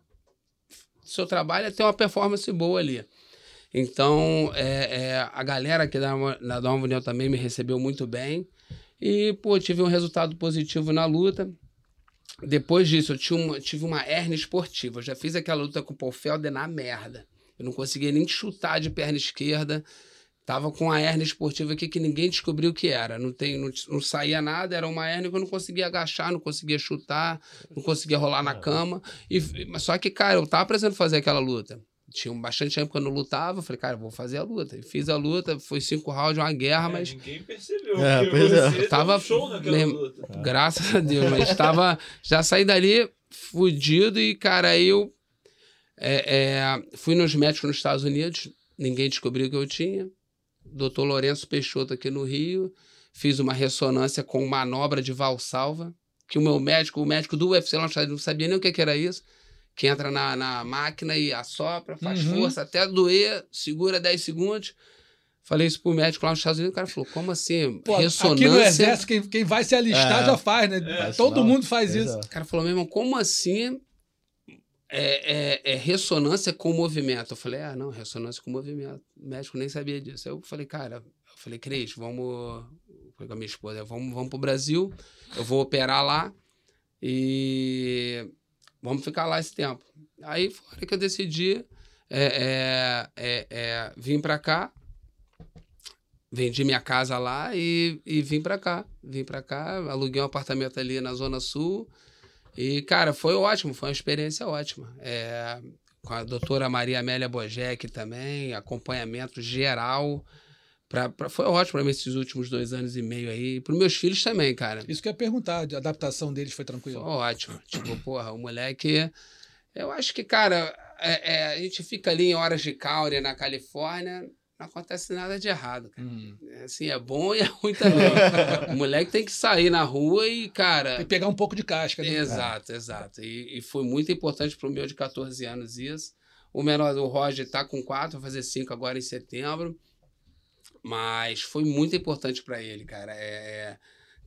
Seu trabalho é ter uma performance boa ali. Então, é, é, a galera aqui da, da Nova União também me recebeu muito bem. E, pô, tive um resultado positivo na luta. Depois disso, eu tive uma, tive uma hernia esportiva. Eu já fiz aquela luta com o Paul Felder na merda. Eu não conseguia nem chutar de perna esquerda. Tava com a hernia esportiva aqui que ninguém descobriu o que era. Não, tem, não, não saía nada, era uma hernia que eu não conseguia agachar, não conseguia chutar, não conseguia rolar na cama. E, só que, cara, eu tava precisando fazer aquela luta. Tinha bastante tempo que eu não lutava. eu Falei, cara, vou fazer a luta. E fiz a luta, foi cinco rounds, uma guerra, É, mas Ninguém percebeu. É, pois é. Tava um show naquela luta. Graças a Deus, mas estava. Já saí dali fudido e, cara, aí eu é, é, fui nos médicos nos Estados Unidos, ninguém descobriu que eu tinha. Doutor Lourenço Peixoto aqui no Rio, fiz uma ressonância com manobra de valsalva, que o meu médico, o médico do UFC lá não sabia nem o que, que era isso. Que entra na, na máquina e assopra, faz Uhum. força até doer, segura 10 segundos. Falei isso pro médico lá nos Estados Unidos, o cara falou: como assim? Pô, ressonância. aqui no Exército, quem, quem vai se alistar É. já faz, né? É, Todo sinal. mundo faz Pois isso. é. O cara falou, meu irmão, como assim é, é- é ressonância com movimento? Eu falei, ah, não, ressonância com movimento. O médico nem sabia disso. Aí eu falei, cara, eu falei, Cris, vamos. Falei com a minha esposa, vamos, vamos pro Brasil, eu vou operar lá e vamos ficar lá esse tempo. Aí foi que eu decidi é, é, é, é, vir pra cá. Vendi minha casa lá e, e vim pra cá. Vim pra cá, aluguei um apartamento ali na Zona Sul. E, cara, foi ótimo, foi uma experiência ótima. É, com a doutora Maria Amélia Bojek também, acompanhamento geral. Pra, pra- foi ótimo para mim esses últimos dois anos e meio aí. Para meus filhos também, cara. Isso que eu ia perguntar, a adaptação deles foi Foi tranquila. ótimo. tipo, porra, o moleque. Eu acho que, cara, é- é, a gente fica ali em horas de caure na Califórnia, não acontece nada de errado, cara. Hum. É, Assim, é bom e é ruim também. o moleque tem que sair na rua e, cara. Que pegar um pouco de casca, né? Exato, exato. E, e foi muito importante pro meu de 14 anos isso. O menor, o Roger, tá com 4, vai fazer 5 agora em setembro. Mas foi muito importante para ele, cara. É,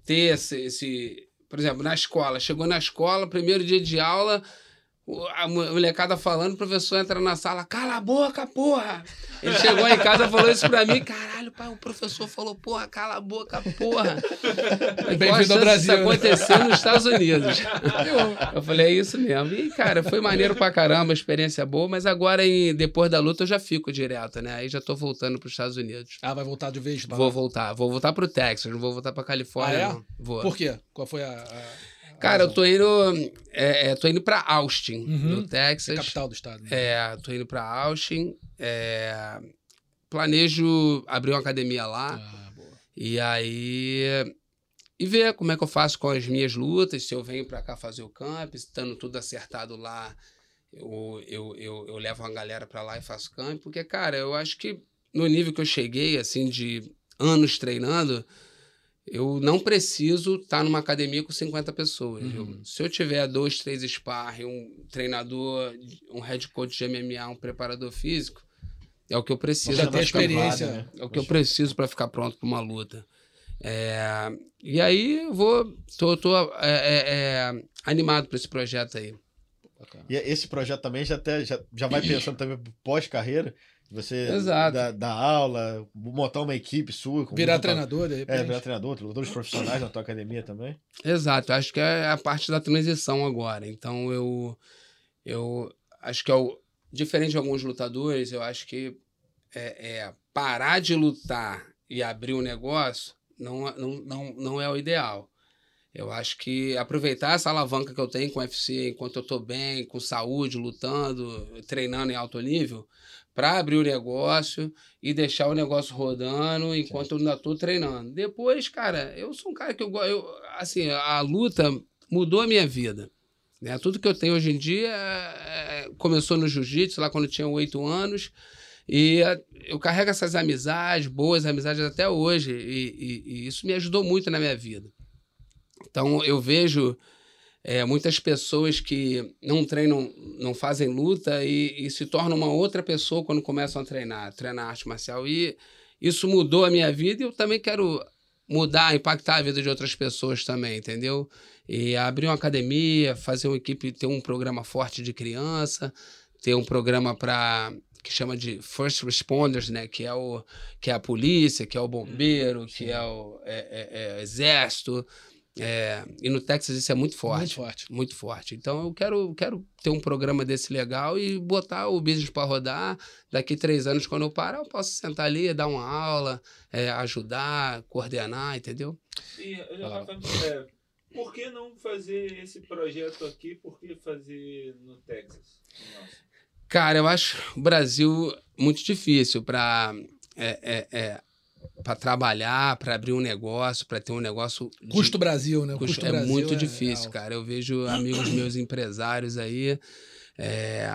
ter esse, esse. Por exemplo, na escola. Chegou na escola, primeiro dia de aula, a mo- molecada falando, o professor entra na sala, cala a boca, porra! Ele chegou em casa e falou isso pra mim, caralho, pai, o professor falou, porra, cala a boca, porra! Bem-vindo ao Brasil, disso né? acontecer nos Estados Unidos. Eu falei, é isso mesmo. E, cara, foi maneiro pra caramba, experiência boa, mas agora, em, depois da luta, eu já fico direto, né? Aí já tô voltando pros Estados Unidos. Ah, vai voltar de vez? Vou voltar, vou voltar pro Texas, não vou voltar pra Califórnia, Ah, é? não. Vou. Por quê? Qual foi a- a Cara, eu tô indo. É, é, tô indo pra Austin, Uhum. no É Texas. capital do estado. né? É, tô indo pra Austin. É, planejo abrir uma academia lá. Ah. E aí. E ver como é que eu faço com as minhas lutas, se eu venho pra cá fazer o camp, estando tudo acertado lá, eu, eu, eu, eu levo uma galera pra lá e faço camp, porque, cara, eu acho que no nível que eu cheguei, assim, de anos treinando, eu não preciso estar numa academia com 50 pessoas. Uhum. Eu- se eu tiver dois, três sparring, um treinador, um head coach de MMA, um preparador físico, é o que eu preciso. Já tem experiência. né? é o que eu preciso para ficar pronto para uma luta. É, e aí eu vou. tô, tô é, é, é animado para esse projeto aí. E esse projeto também já, até, já, já vai pensando também pós-carreira. Você dar dá aula, montar uma equipe sua. Virar treinador, de É, repente. virar treinador, lutadores profissionais na tua academia também. Exato, acho que é a parte da transição agora. Então eu, eu acho que é o, diferente de alguns lutadores, eu acho que é, é parar de lutar e abrir um negócio não, não, não, não é o ideal. Eu acho que aproveitar essa alavanca que eu tenho com o UFC, enquanto eu estou bem, com saúde, lutando, treinando em alto nível, para abrir o negócio e deixar o negócio rodando enquanto eu ainda estou treinando. Depois, cara, eu sou um cara que eu gosto. Assim, a luta mudou a minha vida. Né? Tudo que eu tenho hoje em dia é, começou no jiu-jitsu, lá quando eu tinha oito anos. E é, eu carrego essas amizades, boas amizades até hoje. E, e- e isso me ajudou muito na minha vida. Então eu vejo é, muitas pessoas que não treinam, não fazem luta e, e se tornam uma outra pessoa quando começam a treinar, treinar arte marcial. E isso mudou a minha vida e eu também quero mudar, impactar a vida de outras pessoas também, entendeu? E abrir uma academia, fazer uma equipe, ter um programa forte de criança, ter um programa para que chama de first responders, né? Que é o que é a polícia, que é o bombeiro, que é o é- é- é exército. É, e no Texas isso é muito forte. Muito forte. Muito forte. Então eu quero, quero ter um programa desse legal e botar o business para rodar. Daqui três anos, quando eu parar, eu posso sentar ali, dar uma aula, é, ajudar, coordenar, entendeu? E, Rafa, é, por que não fazer esse projeto aqui? Por que fazer no Texas? Nossa. Cara, eu acho o Brasil muito difícil para é, é, é, para trabalhar, para abrir um negócio, para ter um negócio. de- Custo Brasil, né? Custo Custo é Brasil muito é difícil, alto. cara. Eu vejo amigos meus empresários aí. é,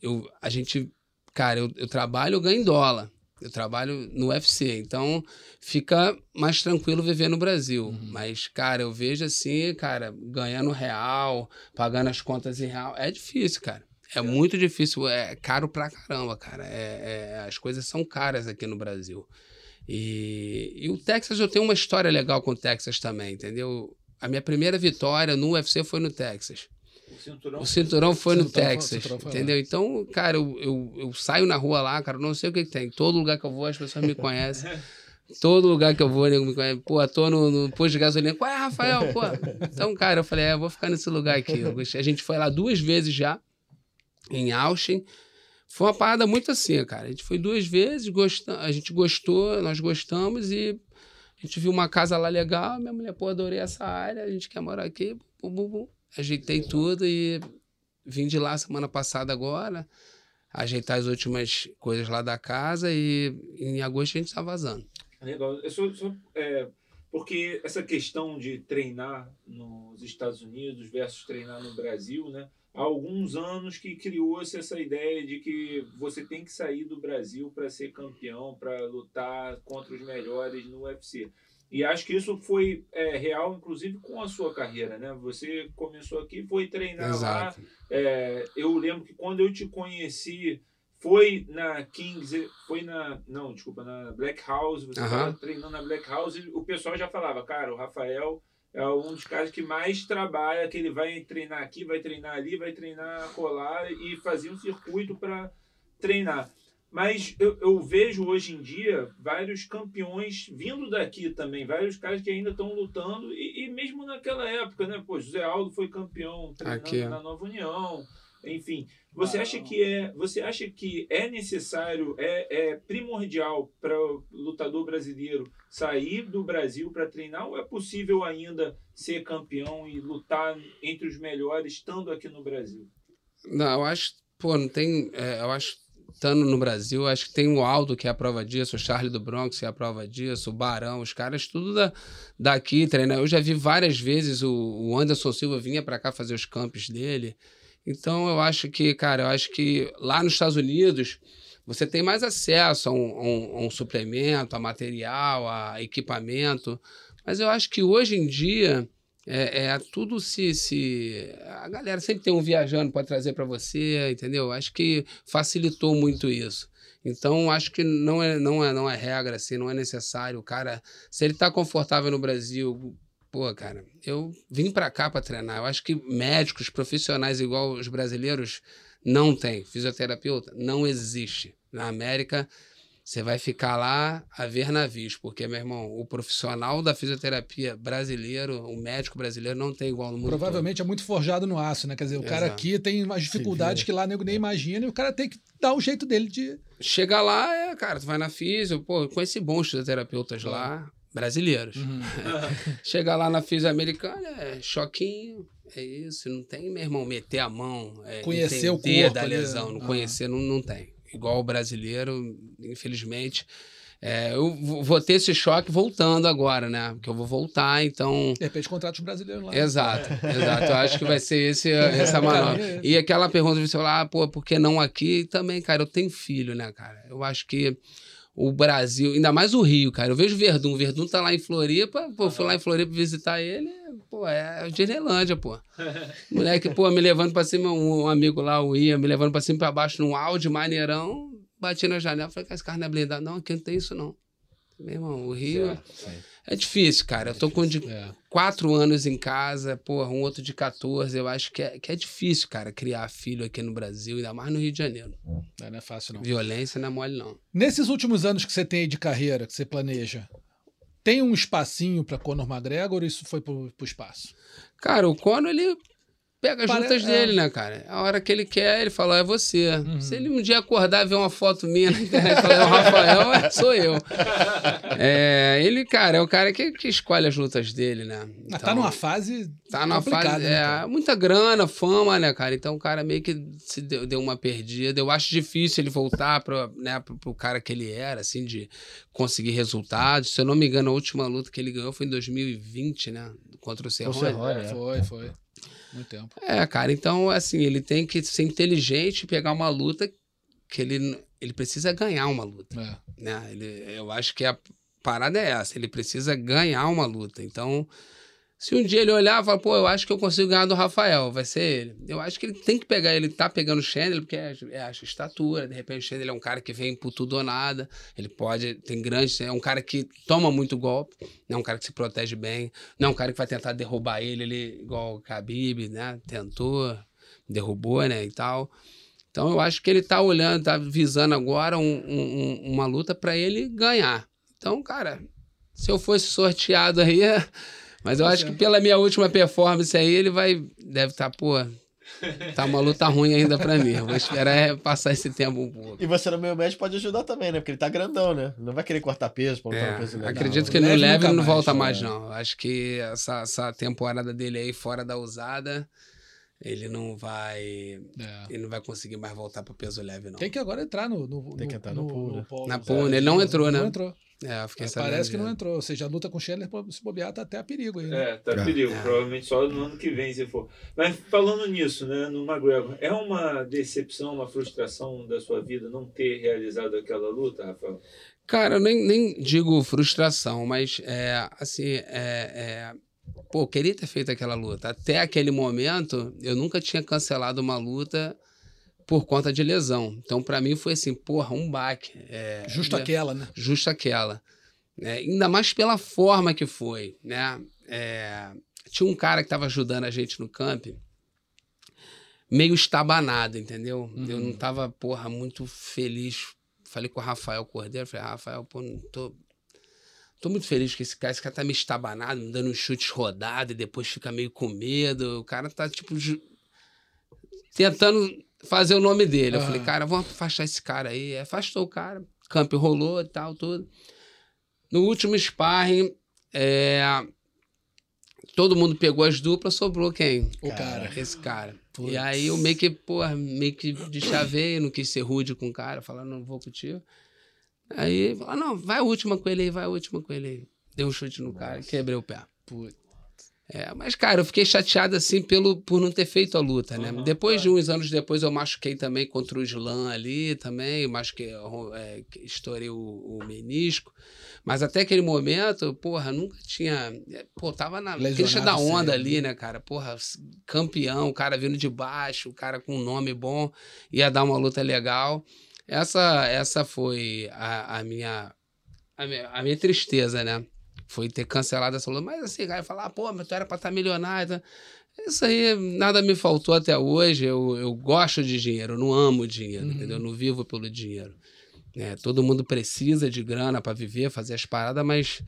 eu, a gente. Cara, eu, eu trabalho, eu ganho em dólar. Eu trabalho no UFC, então fica mais tranquilo viver no Brasil. Uhum. Mas, cara, eu vejo assim, cara, ganhando real, pagando as contas em real. É difícil, cara. É muito difícil, é caro pra caramba, cara. É, é- as coisas são caras aqui no Brasil. E, e o Texas, eu tenho uma história legal com o Texas também, entendeu? A minha primeira vitória no UFC foi no Texas. O cinturão. O cinturão foi no Cinturão foi- Texas, cinturão foi lá. entendeu? Então, cara, eu, eu, eu saio na rua lá, cara, não sei o que, que tem. Todo lugar que eu vou, as pessoas me conhecem. Todo lugar que eu vou, nego me conhece. Pô, tô no, no posto de gasolina. Qual é, Rafael? Pô. Então, cara, eu falei, é, eu vou ficar nesse lugar aqui. A gente foi lá duas vezes já, em Austin. Foi uma parada muito assim, cara. A gente foi duas vezes, a gente gostou, nós gostamos e a gente viu uma casa lá legal. Minha mulher, pô, adorei essa área, a gente quer morar aqui. Bum, bum, bum. Ajeitei tudo e vim de lá semana passada agora, ajeitar as últimas coisas lá da casa e em agosto a gente tá vazando. Legal. Eu sou, sou, é, porque essa questão de treinar nos Estados Unidos versus treinar no Brasil, né? Há alguns anos que criou-se essa ideia de que você tem que sair do Brasil para ser campeão, para lutar contra os melhores no UFC. E acho que isso foi é, real, inclusive, com a sua carreira, né? Você começou aqui, foi treinar lá, Exato. é, eu lembro que quando eu te conheci, foi na Kings, foi na. Não, desculpa, na Black House, você estava treinando na Black House e o pessoal já falava, cara, o Rafael é um dos caras que mais trabalha, que ele vai treinar aqui, vai treinar ali, vai treinar colar e fazia um circuito para treinar. Mas eu, eu vejo hoje em dia vários campeões vindo daqui também, vários caras que ainda estão lutando, e, e mesmo naquela época, né? Pô, José Aldo foi campeão treinando Aqui, na Nova União, enfim. Você acha que é, você acha que é necessário, é, é primordial para o lutador brasileiro sair do Brasil para treinar ou é possível ainda ser campeão e lutar entre os melhores estando aqui no Brasil? Não, eu acho, pô, não tem. é, eu acho, estando no Brasil, acho que tem o Aldo, que é a prova disso, o Charlie do Bronx, que é a prova disso, o Barão, os caras, tudo da, daqui treinar. Eu já vi várias vezes o, o Anderson Silva vinha para cá fazer os campos dele. Então eu acho que, cara, eu acho que lá nos Estados Unidos você tem mais acesso a um, a um- a um suplemento, a material, a equipamento. Mas eu acho que hoje em dia É, é tudo se, se. A galera sempre tem um viajando para trazer para você, entendeu? Acho que facilitou muito isso. Então, acho que não é, não é, não é regra, assim, não é necessário. O cara, se ele tá confortável no Brasil, pô, cara, eu vim para cá para treinar. Eu acho que médicos profissionais igual os brasileiros não tem. Fisioterapeuta não existe. Na América, você vai ficar lá a ver navios, porque, meu irmão, o profissional da fisioterapia brasileiro, o médico brasileiro, não tem igual no mundo. Provavelmente é muito forjado no aço, né? Quer dizer, o cara Exato. aqui tem umas dificuldades que lá nego nem imagina e o cara tem que dar o jeito dele de. todo. Chega lá, é, cara, tu vai na físio, pô, eu conheci bons fisioterapeutas lá, brasileiros. Uhum. Chega lá na físio americana, é choquinho, é isso, não tem, meu irmão, meter a mão, é, Conhecer o corpo da lesão, não ah. conhecer, não, não tem. Igual o brasileiro, infelizmente. É, eu vou ter esse choque voltando agora, né? Porque eu vou voltar, então. De repente contrata os brasileiros lá. Exato, exato. Eu acho que vai ser esse, essa manobra. É. E aquela pergunta, você falar, ah, pô, por que não aqui? Também, cara, eu tenho filho, né, cara? Eu acho que o Brasil, ainda mais o Rio, cara. Eu vejo o Verdun, o Verdun tá lá em Floripa, pô, fui lá em Floripa visitar ele, pô, é Disneylândia, pô. Moleque, pô, me levando pra cima, um amigo lá, o Ia, me levando pra cima e pra baixo num áudio maneirão, bati na janela, falei, cara, esse carro não é blindado. Não, aqui não tem isso, não. Meu irmão, o Rio é difícil, cara. Eu tô com de É. quatro anos em casa, porra, um outro de 14. Eu acho que é, que é difícil, cara, criar filho aqui no Brasil, ainda mais no Rio de Janeiro. Não é fácil, não. Violência não é mole, não. Nesses últimos anos que você tem aí de carreira, que você planeja, tem um espacinho pra Conor McGregor ou isso foi pro, pro espaço? Cara, o Conor, ele pega as Pare- lutas é. dele, né, cara? A hora que ele quer, ele fala, é você. Se ele um dia acordar e ver uma foto minha na internet e falar, é o Rafael, sou eu. É, ele, cara, é o cara que, que escolhe as lutas dele, né? Mas tá numa fase Tá numa fase. né, é, muita grana, fama, né, cara? Então o cara meio que se deu, deu uma perdida. Eu acho difícil ele voltar pro, né, pro, pro cara que ele era, assim, de conseguir resultados. Se eu não me engano, a última luta que ele ganhou foi em 2020, né? Contra o Cerrone. Cerrone, é. Foi, foi. Muito tempo. É, cara, então, assim, ele tem que ser inteligente e pegar uma luta que ele, ele precisa ganhar uma luta É. né? Ele, eu acho que a parada é essa, ele precisa ganhar uma luta. Então, se um dia ele olhar e falar, pô, eu acho que eu consigo ganhar do Rafael, vai ser ele. Eu acho que ele tem que pegar, ele tá pegando o Chandler, porque é, é a estatura, de repente o Chandler é um cara que vem por tudo ou nada, ele pode, tem grande, é um cara que toma muito golpe, não é um cara que se protege bem, não é um cara que vai tentar derrubar ele, ele igual o Khabib, né? Tentou, derrubou, né, e tal. Então eu acho que ele tá olhando, tá visando agora um- um- um- uma luta para ele ganhar. Então, cara, se eu fosse sorteado aí, mas eu acho que pela minha última performance aí, ele vai deve estar, pô, tá uma luta ruim ainda para mim. Eu vou esperar passar esse tempo um pouco. E você no meio médio pode ajudar também, né? Porque ele tá grandão, né? Não vai querer cortar peso pra lutar no peso É, leve. acredito Não, que no leve leve nunca não mais, volta é. mais, não. Eu Acho que essa, essa temporada dele aí fora da usada, ele não vai. É. Ele não vai conseguir mais voltar pro peso leve, não. Tem que agora entrar no. no Tem que entrar no pool, né? polo, Na né? pool, ele não entrou, né? Não entrou. É, eu fiquei sabendo Parece que não entrou. Ou seja, a luta com o Chandler, se bobear, tá até a perigo aí. Né? É, tá perigo. Provavelmente só no ano que vem, se for. Mas falando nisso, né, no McGregor, é uma decepção, uma frustração da sua vida não ter realizado aquela luta, Rafael? Cara, eu nem, nem digo frustração, mas é assim, é, é, pô, eu queria ter feito aquela luta. Até aquele momento, eu nunca tinha cancelado uma luta por conta de lesão. Então, pra mim, foi assim, porra, um baque. É, Justo é, aquela, né? Justo aquela. É, ainda mais pela forma que foi, né? É, tinha um cara que tava ajudando a gente no camp, meio estabanado, entendeu? Eu não tava, porra, muito feliz. Falei com o Rafael Cordeiro, falei, Rafael, pô, não tô... Tô muito feliz com esse cara. Esse cara tá meio estabanado, me dando uns chutes rodados e depois fica meio com medo. O cara tá, tipo, ju- tentando fazer o nome dele. Eu falei, cara, vamos afastar esse cara aí. Afastou o cara. Camp rolou e tal, tudo. No último sparring, é, todo mundo pegou as duplas, sobrou quem? O cara. Esse cara. Putz. E aí eu meio que, porra, meio que de chavei, não quis ser rude com o cara, falar, não vou contigo. Aí, não, vai a última com ele aí, vai a última com ele aí. Deu um chute no cara, quebrei o pé. Putz. É, mas, cara, eu fiquei chateado assim pelo, por não ter feito a luta, né? Uhum, depois é. de uns anos depois eu machuquei também contra o Slam ali também, machuquei, é, estourei o, o menisco. Mas até aquele momento, porra, nunca tinha. Pô, tava na Lesionado crista da onda ali, né, cara? Porra, campeão, o cara vindo de baixo, o cara com um nome bom, ia dar uma luta legal. Essa, essa foi a, a minha, a minha a minha tristeza, né? Foi ter cancelado essa luta. Mas assim, cara, falar, pô, mas tu era pra estar milionário. Tá? Isso aí, nada me faltou até hoje. Eu, eu gosto de dinheiro, eu não amo dinheiro, Uhum. entendeu? Eu não vivo pelo dinheiro. É, todo mundo precisa de grana para viver, fazer as paradas, mas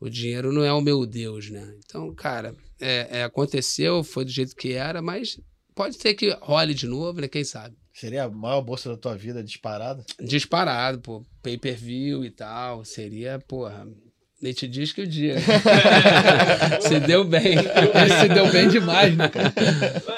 o dinheiro não é o meu Deus, né? Então, cara, é, é, aconteceu, foi do jeito que era, mas pode ser que role de novo, né? Quem sabe? Seria a maior bolsa da tua vida disparada? Disparado, pô, pay per view e tal, seria, porra. Nem te diz que o dia. Se deu bem. Ele se deu bem demais, né, cara?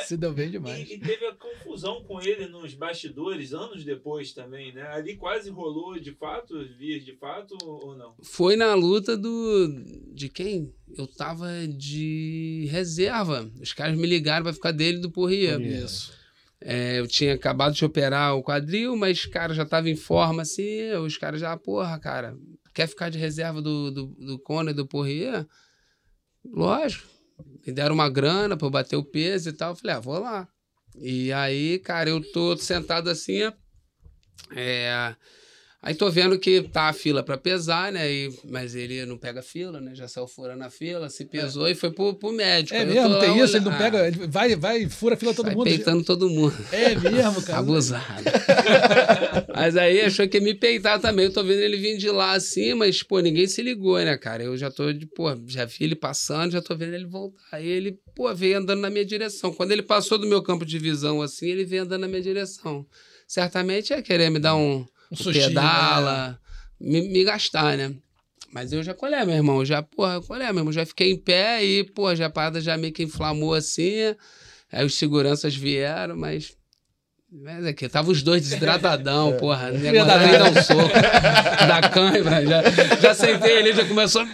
Se deu bem demais. E, e teve a confusão com ele nos bastidores anos depois também, né? Ali quase rolou de fato, vias de fato ou não? Foi na luta do. De quem? Eu tava de reserva. Os caras me ligaram pra ficar dele do Porria. Porria. Isso. É, eu tinha acabado de operar o quadril, mas, cara, já tava em forma assim. Os caras já, porra, cara, quer ficar de reserva do, do, do e do Porria? Lógico. Me deram uma grana pra eu bater o peso e tal. Eu falei, ah, vou lá. E aí, cara, eu tô sentado assim. É... Aí tô vendo que tá a fila pra pesar, né? E, mas ele não pega fila, né? Já saiu furando a fila, se pesou e foi pro, pro médico. É Aí mesmo, tem isso, ele não olhando- pega, ele vai, vai, fura a fila todo Sai mundo. peitando todo mundo. É mesmo, cara. Abusado. mas aí achou que ia me peitar também. Eu tô vendo ele vindo de lá assim, mas, pô, ninguém se ligou, né, cara? Eu já tô de, pô, já vi ele passando, já tô vendo ele voltar. Aí ele, pô, veio andando na minha direção. Quando ele passou do meu campo de visão assim, ele veio andando na minha direção. Certamente ia querer me dar um, Um sustinho, pedala, me, me gastar, né? Mas eu já colhei, meu irmão. Já, porra, colhei, meu irmão. Já fiquei em pé e, pô, já a parada já meio que inflamou assim. Aí os seguranças vieram, mas. Mas aqui, tava os dois desidratadão, porra. Não ia aguentar nem dar um soco. da cãibra. Já, já sentei ali, já começou.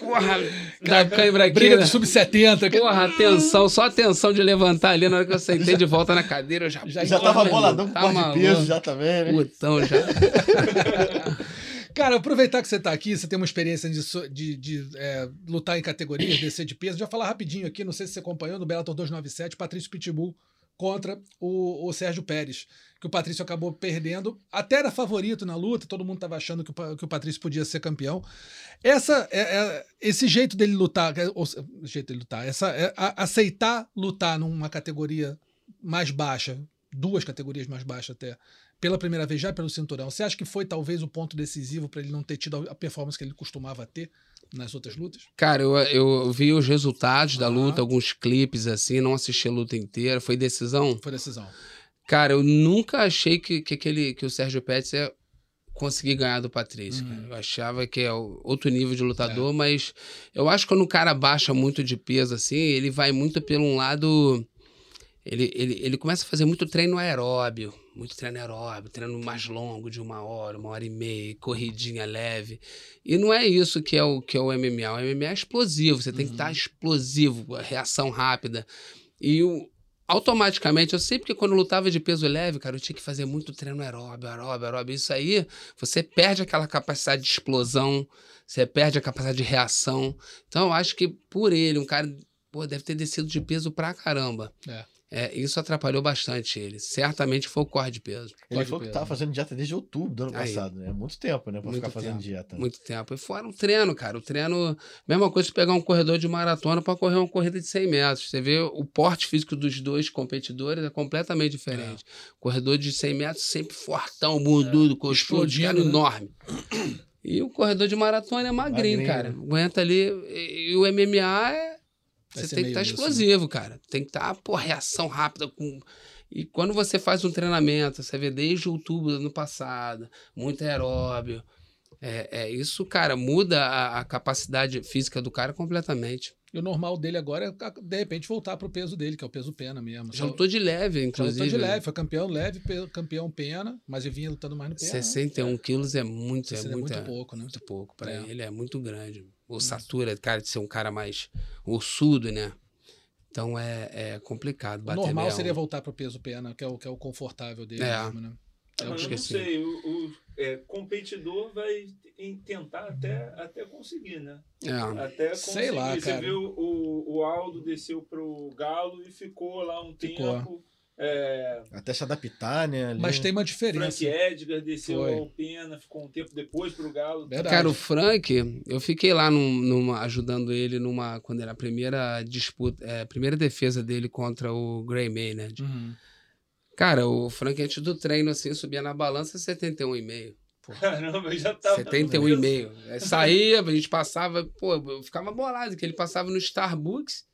Porra, da cãibra aqui. Briga né? do sub-70. que- Porra, atenção, só atenção de levantar ali. Na hora que eu sentei de volta na cadeira, eu já. Já Já porra, tava boladão irmão, com tá de peso já também, né? Putão já. Cara, aproveitar que você tá aqui, você tem uma experiência de, de, de, é, lutar em categorias, descer de peso. Já falar rapidinho aqui, não sei se você acompanhou no Bellator 297, Patrício Pitbull contra o, o Sérgio Pérez, que o Patrício acabou perdendo. Até era favorito na luta, todo mundo tava achando que o, que o Patrício podia ser campeão. Essa, é- é- esse jeito dele lutar, é, ou jeito dele lutar, essa, é, a- aceitar lutar numa categoria mais baixa, duas categorias mais baixas até, pela primeira vez já pelo cinturão. Você acha que foi talvez o ponto decisivo para ele não ter tido a performance que ele costumava ter nas outras lutas? Cara, eu, eu vi os resultados da luta, alguns clipes assim, não assisti a luta inteira. Foi decisão? Foi decisão. Cara, eu nunca achei que, que, aquele, que o Sérgio Pérez ia conseguir ganhar do Patrício. Uhum. Eu achava que é outro nível de lutador, mas eu acho que quando o cara baixa muito de peso assim, ele vai muito pelo um lado. Ele, ele, ele começa a fazer muito treino aeróbio, muito treino aeróbio, treino mais longo, de uma hora, uma hora e meia, corridinha leve. E não é isso que é o, que é o MMA. O MMA é explosivo, você tem que estar explosivo, a reação rápida. E o, automaticamente, eu sempre que quando eu lutava de peso leve, cara, eu tinha que fazer muito treino aeróbio, aeróbio, aeróbio. Isso aí, você perde aquela capacidade de explosão, você perde a capacidade de reação. Então, eu acho que por ele, um cara, pô, deve ter descido de peso pra caramba. É. É, isso atrapalhou bastante ele. Certamente foi o corte de peso. Ele falou que peso. tava fazendo dieta desde outubro do ano Aí. passado, né? Muito tempo, né? Pra Muito ficar fazendo tempo. dieta. né? Muito tempo. E fora o treino, cara. O treino, mesma coisa que pegar um corredor de maratona para correr uma corrida de 100 metros. Você vê o porte físico dos dois competidores é completamente diferente. Corredor de 100 metros sempre fortão, bundudo, é. Explodindo, né? enorme. E o corredor de maratona é magrinho, Magrinho, cara. Aguenta ali. E, e o MMA é. Vai Você tem que estar isso, né? explosivo, cara. Tem que estar, pô, reação rápida com. E quando você faz um treinamento, você vê desde outubro do ano passado, muito aeróbio. É, é, isso, cara, muda a, a capacidade física do cara completamente. E o normal dele agora é, de repente, voltar pro peso dele, que é o peso pena mesmo. Já lutou de leve, Já inclusive. lutou de leve, foi campeão leve, pe- campeão pena, mas ele vinha lutando mais no pena. 61 quilos é muito, é 60 é muito, muito pouco, né? Muito pouco. Pra É. ele é muito grande. O Satura, cara, de ser um cara mais ossudo, né? Então é, é complicado O bater normal 61. seria voltar pro peso pena, que é o, que é o confortável dele É. mesmo, né? Ah, É o mas eu não esqueci. sei, o, o, é, competidor vai tentar até, até conseguir, né? É. Até conseguir. Sei lá, Você cara. viu o, o Aldo desceu pro Galo e ficou lá um Ficou. tempo. É, Até se adaptar, né? ali. Mas tem uma Frank diferença. Edgar desceu Foi. ao Pena, ficou um tempo depois pro Galo. Verdade. Cara, o Frank, eu fiquei lá num- numa, ajudando ele numa. Quando era a primeira disputa, é, a primeira defesa dele contra o Gray Maynard. Uhum. Cara, o Frank, antes do treino, assim, subia na balança 71,5. Caramba, eu já tava. 71,5. Aí Saía, a gente passava, pô, eu ficava bolado, que ele passava no Starbucks,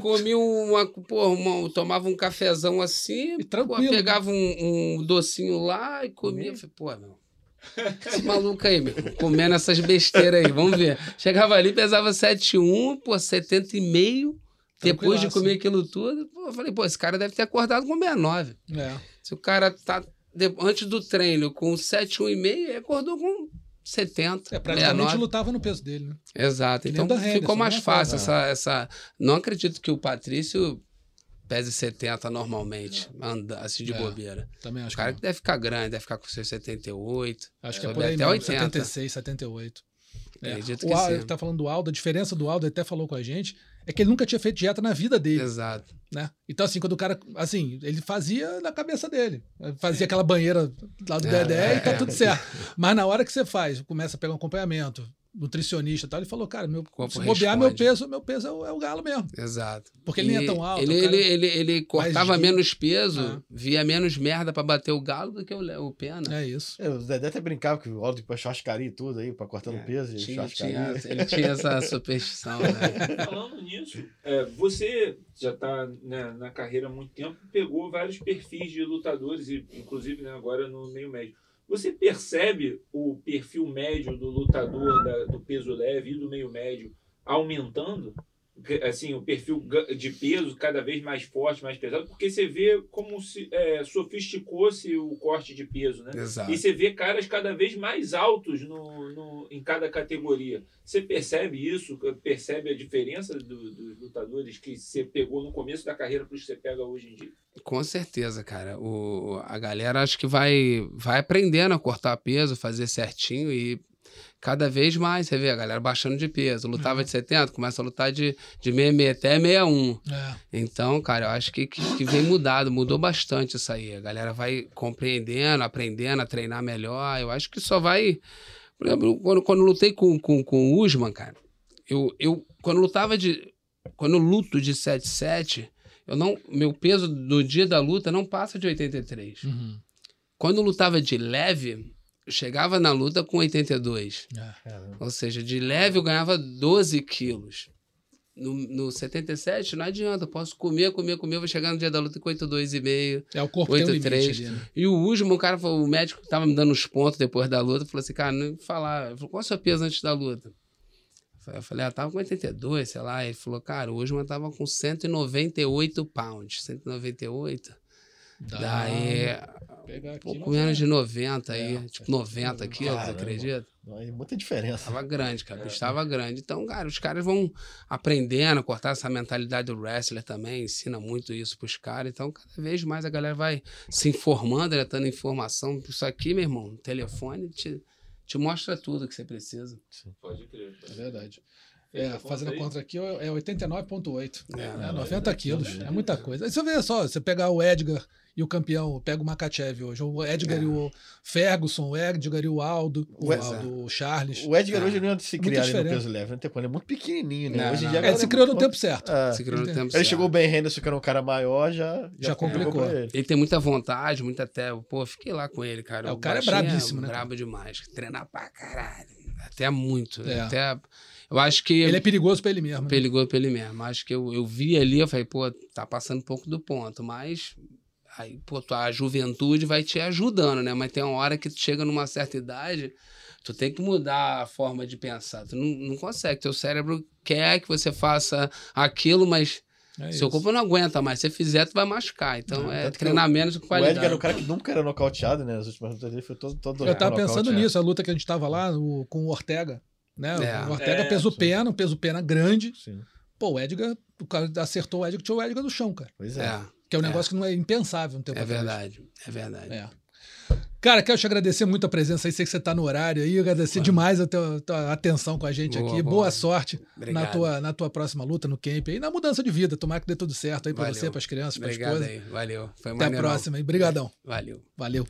comia uma, pô, uma- tomava um cafezão assim, E tranquilo. pegava um, um docinho lá e comia. Falei, pô, meu. Esse maluco aí, meu, comendo essas besteiras aí, vamos ver. Chegava ali, pesava 7,1, pô, 70,5. Depois de comer aquilo tudo, pô, eu falei, pô, esse cara deve ter acordado com 69. É. Se o cara tá de- antes do treino com 7,1,5, ele acordou com 70. É, praticamente 69. lutava no peso dele, né? Exato. Que Então o Henderson, ficou mais mesma fácil coisa. essa, essa. Não acredito que o Patrício pese 70 normalmente, anda assim de É, bobeira. Também O acho cara que deve ficar grande, deve ficar com seus 78. não. Acho que é por aí até mesmo, 80. 76, 78. É. Acredito O que Aldo, sim. tá falando do Aldo, a diferença do Aldo, ele até falou com a gente, é que ele nunca tinha feito dieta na vida dele, Exato. né? Então, assim, quando o cara, assim, ele fazia na cabeça dele. Fazia aquela banheira lá do É, Dedé e tá é. tudo certo. Mas na hora que você faz, começa a pegar um acompanhamento, nutricionista e tal, ele falou, cara, meu, corpo se bobear meu peso, meu peso é o, é o galo mesmo. Exato. Porque ele nem é tão alto, Ele, o cara- ele, ele, ele cortava menos peso, Ah. via menos merda pra bater o galo do que o, o Pena. É isso. É, o Dedé até brincava que o Aldo ia pra churrascaria e tudo aí, pra cortando É, peso e Tinha, tinha, ele tinha essa superstição, né? Falando nisso, é, você já está na carreira há muito tempo, pegou vários perfis de lutadores, e inclusive né, agora no meio médio. Você percebe o perfil médio do lutador da- do peso leve e do meio médio aumentando? Assim, o perfil de peso cada vez mais forte, mais pesado, porque você vê como se é, sofisticou-se o corte de peso, né? Exato. E você vê caras cada vez mais altos no, no- em cada categoria. Você percebe isso? Percebe a diferença do- dos lutadores que você pegou no começo da carreira para os que você pega hoje em dia? Com certeza, cara. O, a galera acho que vai, vai aprendendo a cortar peso, fazer certinho e cada vez mais, você vê, a galera baixando de peso. Lutava de 70, começa a lutar de, de 66 até 61. É. Então, cara, eu acho que, que, que vem mudado, mudou bastante isso aí. A galera vai compreendendo, aprendendo a treinar melhor. Eu acho que só vai. Por exemplo, quando, quando lutei com, com, com o Usman, cara, eu, eu quando lutava de. Quando eu luto de 77, eu não, meu peso do dia da luta não passa de 83. Uhum. Quando eu lutava de leve, chegava na luta com 82. É. Caramba. Ou seja, de leve eu ganhava 12 quilos. No, no 77, não adianta. Eu posso comer, comer, comer. Eu vou chegar no dia da luta com 82,5. É, o corpo tem um 8,3. limite ali, né? E o último, o cara falou, o médico tava me dando os pontos depois da luta, falou assim, cara, não falar. Ele falou, qual é o seu peso antes da luta? Eu falei, ah, tava com 82, sei lá. Ele falou, cara, o Usman tava com 198 pounds. 198. Daí, aqui, pouco menos é. de 90 aí. É, tipo, 90 quilos, Caramba. acredita? É muita diferença. Tava grande, cara. O bicho tava grande. Então, cara, os caras vão aprendendo a cortar essa mentalidade do wrestler também, ensina muito isso pros caras. Então, cada vez mais a galera vai se informando, né, dando informação. Isso aqui, meu irmão, o telefone te, te mostra tudo que você precisa. Pode crer. É verdade. É, fazendo a conta aí. conta aqui, é 89,8. É, É, 90 quilos. É muita coisa. Aí você vê só, você pegar o Edgar e o campeão, pega o Makachev hoje, o Edgar É. e o Ferguson, o Edgar e o Aldo, o, O- Aldo, o Charles. O Edgar Ah, hoje não ia se ali no peso leve, não tem como. Ele é muito pequenininho, né? Não, hoje em não. dia É, ele se é criou no tempo certo. É. Se criou no Ele- tempo Ele certo. chegou bem Henderson, que era um cara maior, já, Já complicou. pra ele. Ele tem muita vontade, muita até. Pô, fiquei lá com ele, cara. É, o cara é brabíssimo, né? Brabo demais. Treinar pra caralho. Até muito. É. Até. Eu acho que. Ele é perigoso pra ele mesmo. né? Perigoso pra ele mesmo. Acho que eu, eu vi ali, eu falei, pô, tá passando um pouco do ponto, mas aí, pô, tua juventude vai te ajudando, né? Mas tem uma hora que tu chega numa certa idade, tu tem que mudar a forma de pensar. Tu não, não consegue. Teu cérebro quer que você faça aquilo, mas É seu isso. corpo não aguenta mais. Se você fizer, tu vai machucar. Então É, é menos com O qualidade. Edgar era um cara que nunca era nocauteado, né? As últimas lutas dele foi todo, todo Eu tava pensando é. nisso, a luta que a gente tava lá o- com o Ortega. Né? É. O Ortega É, peso sim. pena, um peso pena grande. Sim. Pô, o Edgar o cara acertou o Edgar, tirou o Edgar do chão, cara. Pois é. É, Que é um É. negócio que não é impensável um tempo é verdade. É verdade. É. Cara, quero te agradecer muito a presença aí. Sei que você tá no horário aí. Agradecer demais a tua, tua atenção com a gente Boa, aqui. boa. Boa sorte na tua, na tua próxima luta no camp aí, na mudança de vida. Tomara que dê tudo certo aí pra Valeu. você, pras crianças, pra Obrigado esposa. aí. Valeu. Foi Até a próxima aí. Brigadão. Valeu. Valeu.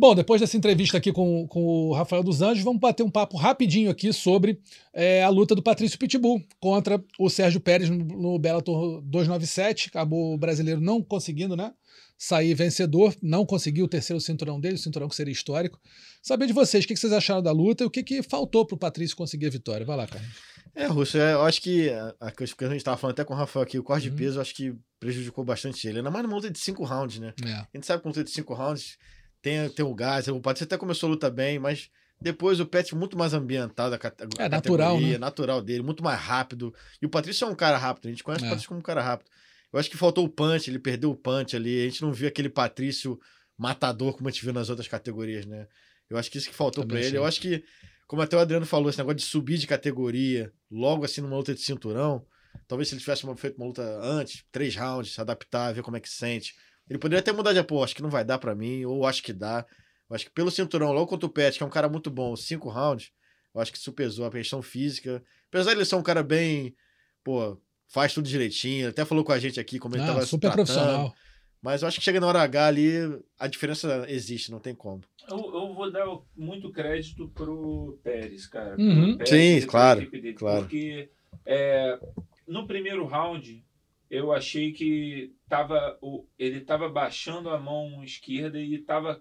Bom, depois dessa entrevista aqui com, com o Rafael dos Anjos, vamos bater um papo rapidinho aqui sobre é, a luta do Patrício Pitbull contra o Sérgio Pérez no, no Bellator 297. Acabou o brasileiro não conseguindo, né? Sair vencedor, não conseguiu o terceiro cinturão dele, o cinturão que seria histórico. Saber de vocês, o que vocês acharam da luta e o que, que faltou pro Patrício conseguir a vitória. Vai lá, cara. É, Russo, é, eu acho que a, a coisa que a gente estava falando até com o Rafael aqui, o corte Uhum. de peso, eu acho que prejudicou bastante ele. Ainda mais numa luta de cinco rounds, né? É. A gente sabe que uma luta de cinco rounds tem, tem o gás, o Patrício até começou a luta bem, mas depois o Pet muito mais ambientado, a, cate- a É, natural, categoria, né? natural dele, muito mais rápido. E o Patrício é um cara rápido, a gente conhece É. o Patrício como um cara rápido. Eu acho que faltou o punch, ele perdeu o punch ali, a gente não viu aquele Patrício matador como a gente viu nas outras categorias, né? Eu acho que isso que faltou pra ele. Eu acho que, como até o Adriano falou, esse negócio de subir de categoria, logo assim numa luta de cinturão, talvez se ele tivesse uma- feito uma luta antes, três rounds, se adaptar, ver como é que se sente. Ele poderia até mudar de apoio, acho que não vai dar pra mim, ou acho que dá. Eu acho que pelo cinturão, logo contra o Pet, que é um cara muito bom, cinco rounds, eu acho que isso pesou a questão física. Apesar de ele ser um cara bem, pô, faz tudo direitinho, ele até falou com a gente aqui como ele Ah, tava super tratando. profissional. Mas eu acho que chega na hora H ali, a diferença existe, não tem como. Eu, eu vou dar muito crédito pro Pérez, cara. pro Uhum. Pérez Sim, claro, equipe dele, claro. Porque é, no primeiro round eu achei que tava, o, ele tava baixando a mão esquerda e tava.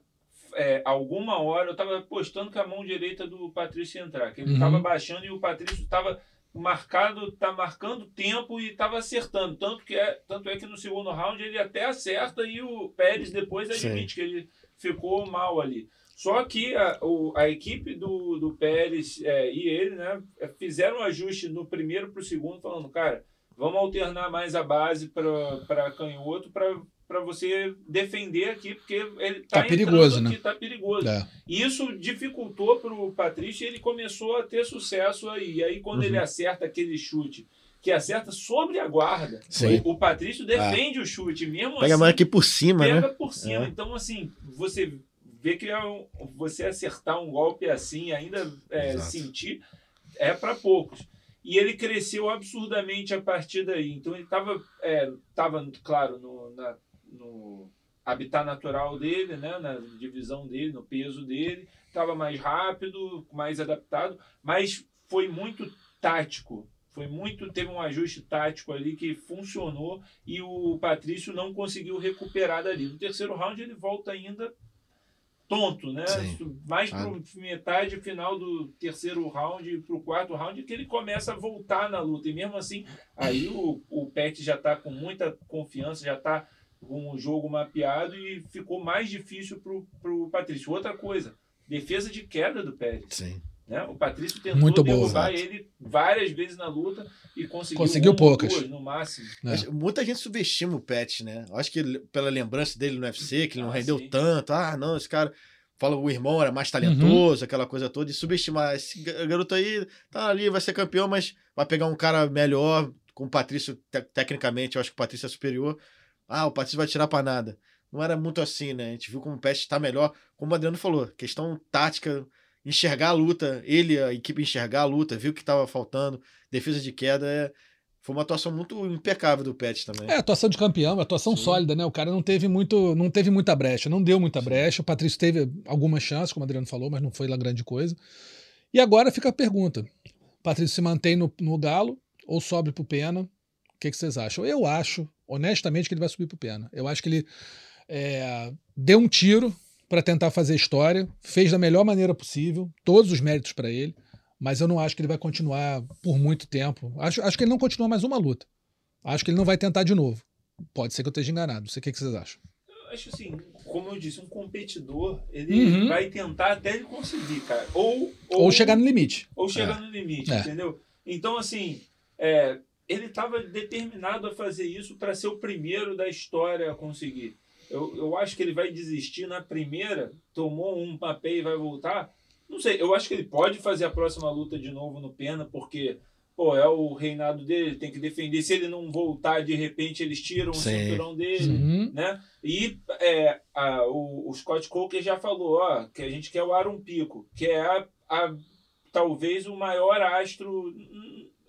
É, alguma hora eu tava apostando que a mão direita do Patrício ia entrar. Que ele Uhum. tava baixando e o Patrício tava marcado, tá marcando tempo e tava acertando. Tanto, que é, tanto é que no segundo round ele até acerta e o Pérez depois Sim. admite que ele ficou mal ali. Só que a, o- a equipe do, do Pérez é, e ele né, fizeram um ajuste no primeiro para o segundo, falando, cara, vamos alternar mais a base para canhoto para você defender aqui, porque ele Tá tá, perigoso, né? aqui, tá perigoso. É. E Isso dificultou para o Patrício e ele começou a ter sucesso aí. E aí, quando Uhum. ele acerta aquele chute, que acerta sobre a guarda, Sim. o Patrício defende o chute, mesmo Pega a assim mão aqui por cima, pega né? por cima. É. Então, assim, você vê que é um- você acertar um golpe assim, ainda é, sentir, é para poucos. E ele cresceu absurdamente a partir daí. Então, ele estava, é, tava, claro, no, na, no habitat natural dele, né, na divisão dele, no peso dele, estava mais rápido, mais adaptado, mas foi muito tático. Foi muito, teve um ajuste tático ali que funcionou e o Patrício não conseguiu recuperar dali. No terceiro round ele volta ainda tonto, né? Sim. Mais para metade final do terceiro round para o quarto round que ele começa a voltar na luta. E mesmo assim, aí o, o Pet já está com muita confiança, já está com o jogo mapeado e ficou mais difícil para o Patrício. Outra coisa, defesa de queda do Pérez. Sim. Né? O Patrício tentou Muito boa, derrubar ele várias vezes na luta e conseguiu, Conseguiu ou poucas. duas no máximo. É. Muita gente subestima o Pet, né? Eu acho que pela lembrança dele no UFC, que ele não Ah, rendeu sim. tanto. Ah, não, esse cara. Fala o irmão era mais talentoso, aquela coisa toda, e subestimar. Esse ga- garoto aí tá ali, vai ser campeão, mas vai pegar um cara melhor, com o Patrício, te- tecnicamente, eu acho que o Patrício é superior. Ah, o Patrício vai tirar pra nada. Não era muito assim, né? A gente viu como o Pet tá melhor, como o Adriano falou, questão tática, enxergar a luta, ele, a equipe enxergar a luta, viu o que tava faltando, defesa de queda, é... foi uma atuação muito impecável do Pet também. É, atuação de campeão, atuação Sim. sólida, né? O cara não teve muito, não teve muita brecha, não deu muita brecha. O Patrício teve algumas chances, como o Adriano falou, mas não foi lá grande coisa. E agora fica a pergunta: o Patrício se mantém no, no Galo ou sobe pro Pena? O que, que vocês acham? Eu acho, honestamente, que ele vai subir pro Pena. Eu acho que ele é, deu um tiro para tentar fazer história, fez da melhor maneira possível, todos os méritos para ele, mas eu não acho que ele vai continuar por muito tempo. Acho, acho que ele não continua mais uma luta. Acho que ele não vai tentar de novo. Pode ser que eu esteja enganado. Não sei o que, que vocês acham. Eu acho assim, como eu disse, um competidor, ele Uhum. vai tentar até ele conseguir, cara. Ou, Ou, chegar no limite. ou chegar no limite, É. entendeu? Então, assim, é, ele estava determinado a fazer isso para ser o primeiro da história a conseguir. Eu, eu acho que ele vai desistir na primeira, tomou um papel e vai voltar. Não sei, eu acho que ele pode fazer a próxima luta de novo no Pena, porque pô, é o reinado dele, ele tem que defender. Se ele não voltar, de repente eles tiram Sim. o cinturão dele, Uhum. né? E é, a- o, o Scott Coker já falou, ó, que a gente quer o Aaron Pico, que é a, a- talvez o maior astro.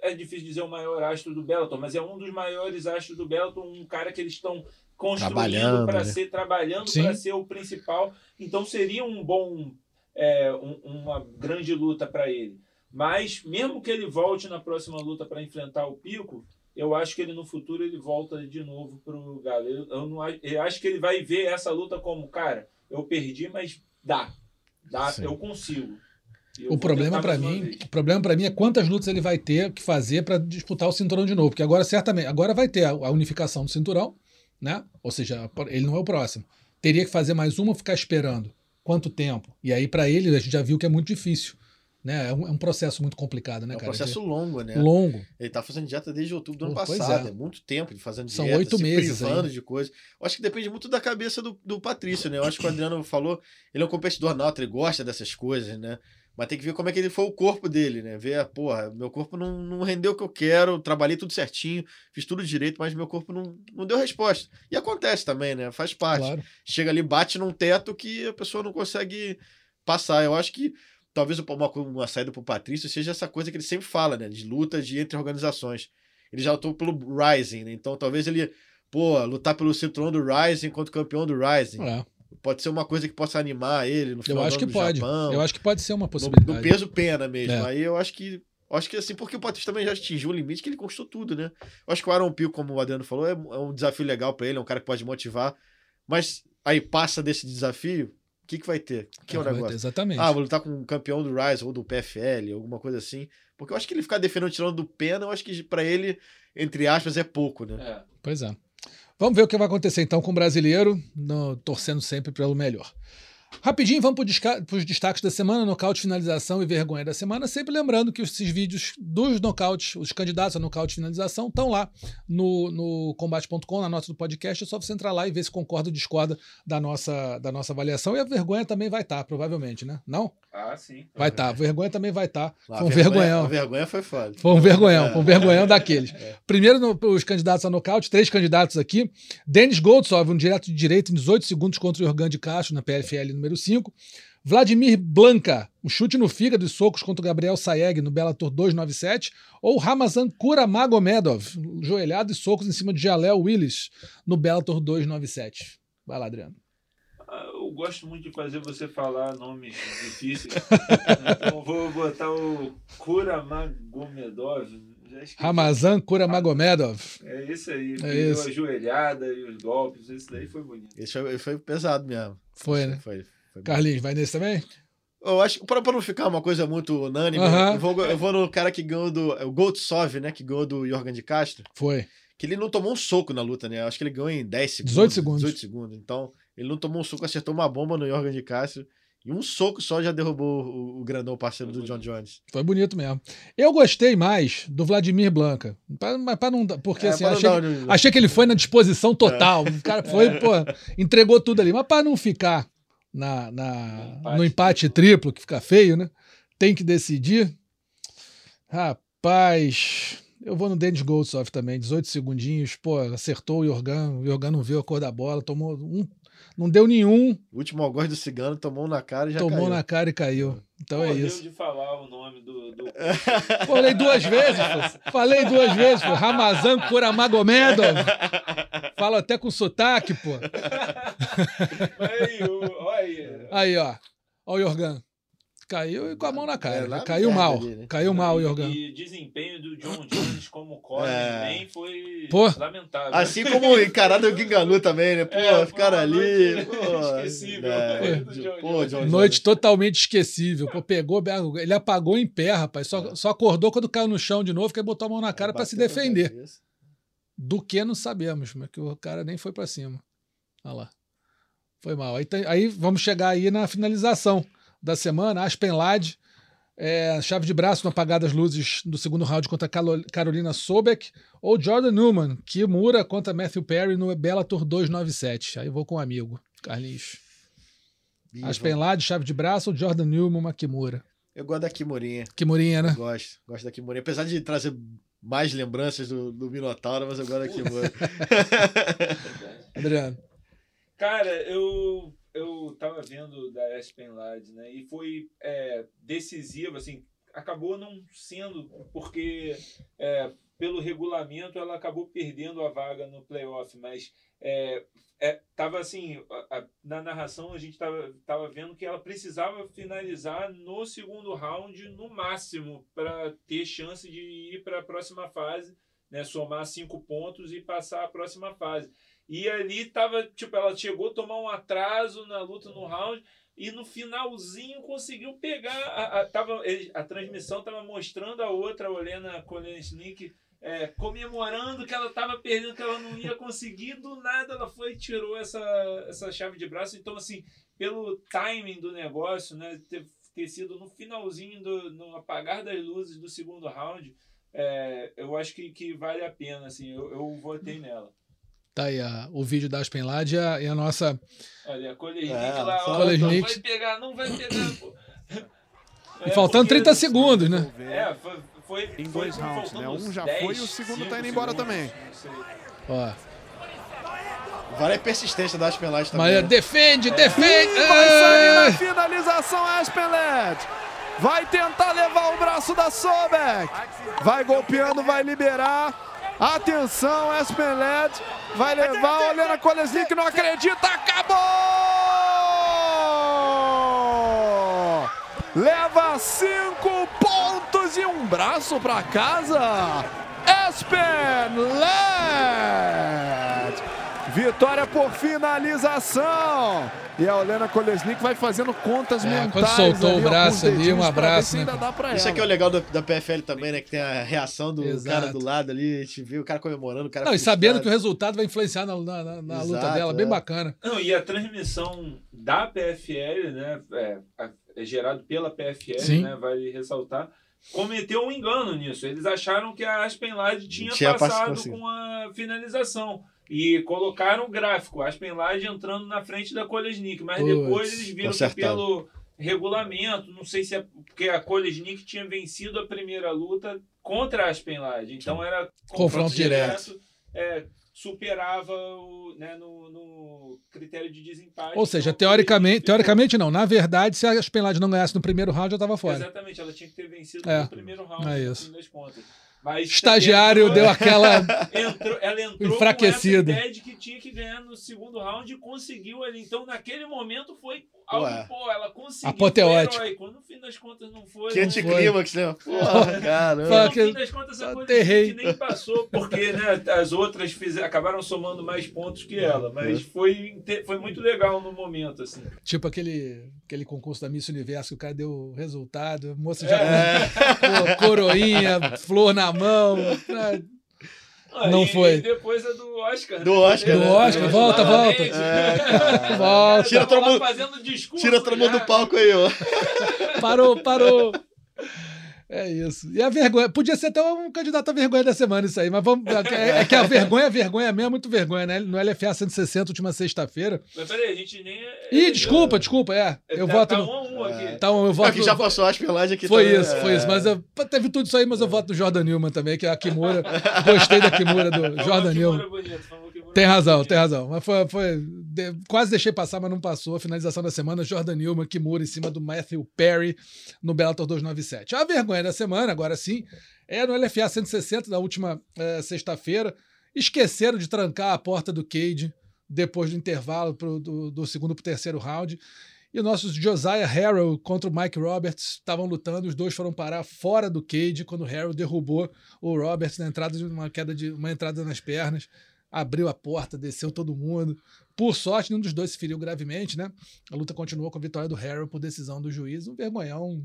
É difícil dizer o maior astro do Bellator, mas é um dos maiores astros do Bellator, um cara que eles estão construindo para né? ser trabalhando para ser o principal. Então seria um bom é, um- uma grande luta para ele. Mas mesmo que ele volte na próxima luta para enfrentar o Pico, eu acho que ele no futuro ele volta de novo pro Galo. Eu, eu não, eu acho que ele vai ver essa luta como, cara, eu perdi, mas dá. Dá, Sim. eu consigo. Eu O problema para mim, vez. o problema para mim é quantas lutas ele vai ter que fazer para disputar o cinturão de novo, porque agora certamente, agora vai ter a, a unificação do cinturão, né? Ou seja, ele não é o próximo. Teria que fazer mais uma, ficar esperando. Quanto tempo? E aí para ele a gente já viu que é muito difícil, né? É um, é um processo muito complicado, né, É um cara? processo longo, né? De- longo. Ele tá fazendo dieta desde outubro do ano pois passado. é. É. muito tempo de fazendo São dieta, oito se meses privando aí. de coisa. Eu acho que depende muito da cabeça do, do Patrício, né? Eu acho que o Adriano falou, ele é um competidor nato, ele gosta dessas coisas, né? Mas tem que ver como é que ele foi o corpo dele, né? Ver, porra, meu corpo não, não rendeu o que eu quero, trabalhei tudo certinho, fiz tudo direito, mas meu corpo não, não deu resposta. E acontece também, né? Faz parte. Claro. Chega ali, bate num teto que a pessoa não consegue passar. Eu acho que talvez uma, uma saída pro Patrício seja essa coisa que ele sempre fala, né? De lutas de entre organizações. Ele já lutou pelo Rising, né? Então talvez ele, pô, lutar pelo cinturão do Rising contra o campeão do Rising. É, Pode ser uma coisa que possa animar ele no eu final acho do que pode. Japão. Eu acho que pode ser uma possibilidade. no peso pena mesmo. É. Aí eu acho que. Acho que assim, porque o Patrício também já atingiu o limite que ele conquistou tudo, né? Eu acho que o Aaron Pio, como o Adriano falou, é, é um desafio legal pra ele, é um cara que pode motivar. Mas aí passa desse desafio, o que, que vai ter? Que é o vai ter, negócio? Exatamente. Ah, vou lutar com um campeão do Rise ou do PFL, alguma coisa assim. Porque eu acho que ele ficar defendendo tirando do pena, eu acho que pra ele, entre aspas, é pouco, né? É. Pois é. Vamos ver o que vai acontecer então com o brasileiro, no- torcendo sempre pelo melhor. Rapidinho, vamos para os destaques da semana, nocaute, finalização e vergonha da semana. Sempre lembrando que esses vídeos dos nocautes, os candidatos a nocaute e finalização, estão lá no, no combate.com, na nota do podcast. É só você entrar lá e ver se concorda ou discorda da nossa, da nossa avaliação. E a vergonha também vai estar, provavelmente, né? Não? Ah, sim. Vai estar. A vergonha também vai estar. A Foi um vergonha- vergonhão. A vergonha foi foda. Foi um vergonhão, É. foi um vergonhão daqueles. Primeiro, no- os candidatos a nocaute, três candidatos aqui. Denis Goldsov, um direto de direito em 18 segundos contra o Jorgan de Castro na PFL número 5. Vladimir Blanca, um chute no fígado e socos contra o Gabriel Saeg no Bellator 297. Ou Ramazan Kuramagomedov, joelhado e socos em cima de Jalel Willis no Bellator 297. Vai lá, Adriano. Ah, Eu gosto muito de fazer você falar nomes difíceis. então vou botar o Kuramagomedov. Ramazan Kuramagomedov. É isso aí. É isso. A joelhada e os golpes. Esse daí foi bonito. Esse foi, foi pesado mesmo. Foi, né? Foi, foi Carlinhos, vai nesse também? Eu acho que pra, pra não ficar uma coisa muito unânime, eu, vou, eu vou no cara que ganhou do. é O Goldsov, né? Que ganhou do Jorgan de Castro. Foi. Que ele não tomou um soco na luta, né? Eu Acho que ele ganhou em 10 segundos. 18 segundos. 18 segundos. Então, ele não tomou um soco, acertou uma bomba no Jorgan de Castro. E um soco só já derrubou o, o grandão parceiro do John Jones. Foi bonito mesmo. Eu gostei mais do Vladimir Blanca. Pra- Mas para não. dar- Porque É, assim, pra não achei, dar que- um- achei que ele foi na disposição total. O cara foi, pô, entregou tudo ali. Mas para não ficar na, na- No empate no empate triplo, que fica feio, né? Tem que decidir. Rapaz. Eu vou no Dennis Goldsov também, 18 segundinhos, pô, acertou o Jorgan, o Jorgan não viu a cor da bola, tomou um, não deu nenhum, O último algoz do cigano tomou na cara e já tomou caiu. na cara e caiu. Então é Pô, isso. de falar o nome do. do... Falei duas vezes, pô. Falei duas vezes, pô. Ramazan Kuramagomedov. Falo até com sotaque, pô. aí, olha aí. Aí, ó. Ó o Jorgan. Caiu e com a mão na cara. É, Caiu mal. ali, né? Caiu mal o Jorgan. E desempenho do John Jones como core É. nem foi Pô. lamentável. Assim como encarado o Ginganu também, né? Pô, É, ficaram ali. noite Pô, esquecível. é, Do John pô. John Noite totalmente esquecível. Pô, pegou, ele apagou em pé, rapaz. Só, só acordou quando caiu no chão de novo, que aí botou a mão na cara pra se defender. Do que não sabemos, mas que o cara nem foi pra cima. Olha lá. Foi mal. Aí, aí vamos chegar aí na finalização da semana. Aspen Ladd, é, chave de braço no apagar das luzes do segundo round contra Carolina Sobek. Ou Jordan Newman, Kimura contra Matthew Perry no Bellator 297. Aí eu vou com um amigo, Carlinhos. Aspen Ladd, chave de braço ou Jordan Newman, uma Kimura. Eu gosto da Kimurinha. Kimurinha, né? Gosto. Gosto da Kimurinha. Apesar de trazer mais lembranças do, do Minotauro, mas eu gosto da Kimura. Adriano. Cara, eu eu tava vendo da Aspen Ladd, né? E foi é, decisivo, assim, acabou não sendo, porque é, pelo regulamento ela acabou perdendo a vaga no playoff, mas é, é, tava assim, a, a, na narração a gente tava, tava vendo que ela precisava finalizar no segundo round no máximo para ter chance de ir para a próxima fase, né, somar cinco pontos e passar a próxima fase. E ali tava, tipo, ela chegou a tomar um atraso na luta no round e no finalzinho conseguiu pegar a, a, tava, a transmissão tava mostrando a outra, a Olena Kolesnik, é, comemorando que ela estava perdendo, que ela não ia conseguir, do nada ela foi e tirou essa, essa chave de braço. Então, assim, pelo timing do negócio, né, ter, ter sido no finalzinho, do, no apagar das luzes do segundo round, é, eu acho que, que vale a pena, assim, eu, eu votei nela. Tá aí a, o vídeo da Aspenlad e a, e a nossa. Olha, a Kolesnik é, lá, ó, Kolesnik. não vai pegar, não vai pegar, pô. É, faltando porque, 30 segundos, né? É, foi, foi, em foi, dois rounds, né? Um já 10, foi e o segundo tá indo embora segundos, também. Ó. Vale a persistência da Aspenlad também. Mas né? defende, defende! E vai sair na finalização Aspenled. Vai tentar levar o braço da Sobek. Vai golpeando, vai liberar. Atenção, Aspenled. Vai levar, Olena Kolesnik não acredita. Acabou! Leva cinco pontos e um braço para casa. Aspenled. Vitória por finalização. E a Olena Kolesnik vai fazendo contas É, mentais. quando soltou ali, o braço ali, um abraço, né, ainda cara? dá pra Isso aqui é o legal da, da PFL também, né? Que tem a reação do Exato. cara do lado ali. A gente vê o cara comemorando, o cara Não, e sabendo que o resultado vai influenciar na, na- na- na luta Exato, dela, bem é. bacana. Não, e a transmissão da PFL, né, é, é gerado pela PFL, Sim. né, vale ressaltar, cometeu um engano nisso. Eles acharam que a Aspen Ladd tinha, Tinha pass- passado conseguido. com a finalização. E colocaram o gráfico, Aspen Ladd entrando na frente da Kolesnik, mas Puts, depois eles viram que pelo regulamento, não sei se é porque a Kolesnik tinha vencido a primeira luta contra a Aspen Ladd, então era Confronto direto. é, superava o, né, no, no critério de desempate. Ou seja, Então, teoricamente, teoricamente não. Na verdade, se a Aspenlad não ganhasse no primeiro round, já tava fora. Exatamente, ela tinha que ter vencido É, no primeiro round, é no isso. fim das contas. Mas Estagiário entrou- deu aquela. entrou- ela entrou Enfraquecida. com essa ideia de que tinha que ganhar no segundo round e conseguiu ali. Então, naquele momento, foi algo, Ué. pô, ela conseguiu. Apoteótico. Foi heróico. No fim das contas, não foi. Que anticlímax, né? Porra, caramba. No que- fim das contas, a Aterrei. Kolesnik nem passou, porque né, as outras fizeram, acabaram somando mais pontos que ela. Mas foi, inte- foi muito legal no momento, assim. Tipo aquele, aquele concurso da Miss Universo que o cara deu o resultado, a moça já É. pô, coroinha, flor na mão. Ah, Não e- foi. E depois a do Oscar. Do né? Oscar, Do né? Oscar, É, volta, volta. É. Volta. Tira todo mundo- fazendo discurso. Tira todo mundo do palco aí, ó. Parou, parou. É isso. E a vergonha. Podia ser até um candidato à vergonha da semana, isso aí. Mas vamos. É, é que a vergonha, a vergonha mesmo é muito vergonha, né? No LFA 160, última sexta-feira. Mas peraí, a gente nem. Ih, desculpa, desculpa, é. Eu tá, voto Tá no. um a um aqui. Então, eu voto Aqui já passou a Aspenlad aqui Foi também, isso, é. foi isso. Mas eu, teve tudo isso aí, mas eu voto no Jordan Newman também, que é a Kimura. Gostei da Kimura do Jordan que Newman. Moura bonito, Tem razão, tem razão. Mas foi. foi de- quase deixei passar, mas não passou. Finalização da semana: Jordan Newman, Kimura em cima do Matthew Perry no Bellator 297. A vergonha da semana, agora sim, é no LFA 160, da última eh, sexta-feira. Esqueceram de trancar a porta do cage depois do intervalo pro- do, do segundo para o terceiro round. E os nossos Josiah Harrell contra o Mike Roberts estavam lutando, os dois foram parar fora do cage quando o Harrell derrubou o Roberts na entrada de uma queda de uma entrada nas pernas, abriu a porta, desceu todo mundo. Por sorte, nenhum dos dois se feriu gravemente, né? A luta continuou com a vitória do Harrell por decisão do juiz, um vergonhão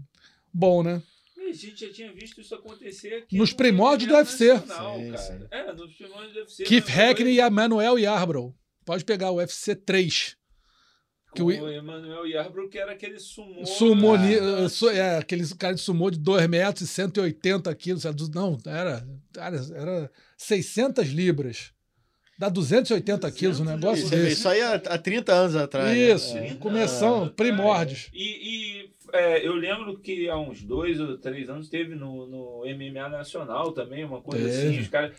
bom, né? A gente já tinha visto isso acontecer aqui. Nos no primórdios do UFC. nacional, Sim, cara. sim. É, nos primórdios do UFC. Keith mas foi Hackney e Emmanuel Yarbrough. Pode pegar o UFC 3. Que o- o Emmanuel Yarbrough, que era aquele sumô. Sumô, Ah, eh, su- é, aquele cara de sumô de 2 metros e 180 quilos. Não, era, era, era 600 libras. Dá 280 quilos, um negócio Isso, desse. isso aí há, há 30 anos atrás. né? Isso, É. começão, primórdios. E, e é, eu lembro que há uns dois ou três anos teve no, no MMA Nacional também, uma coisa Teve. assim. Os caras.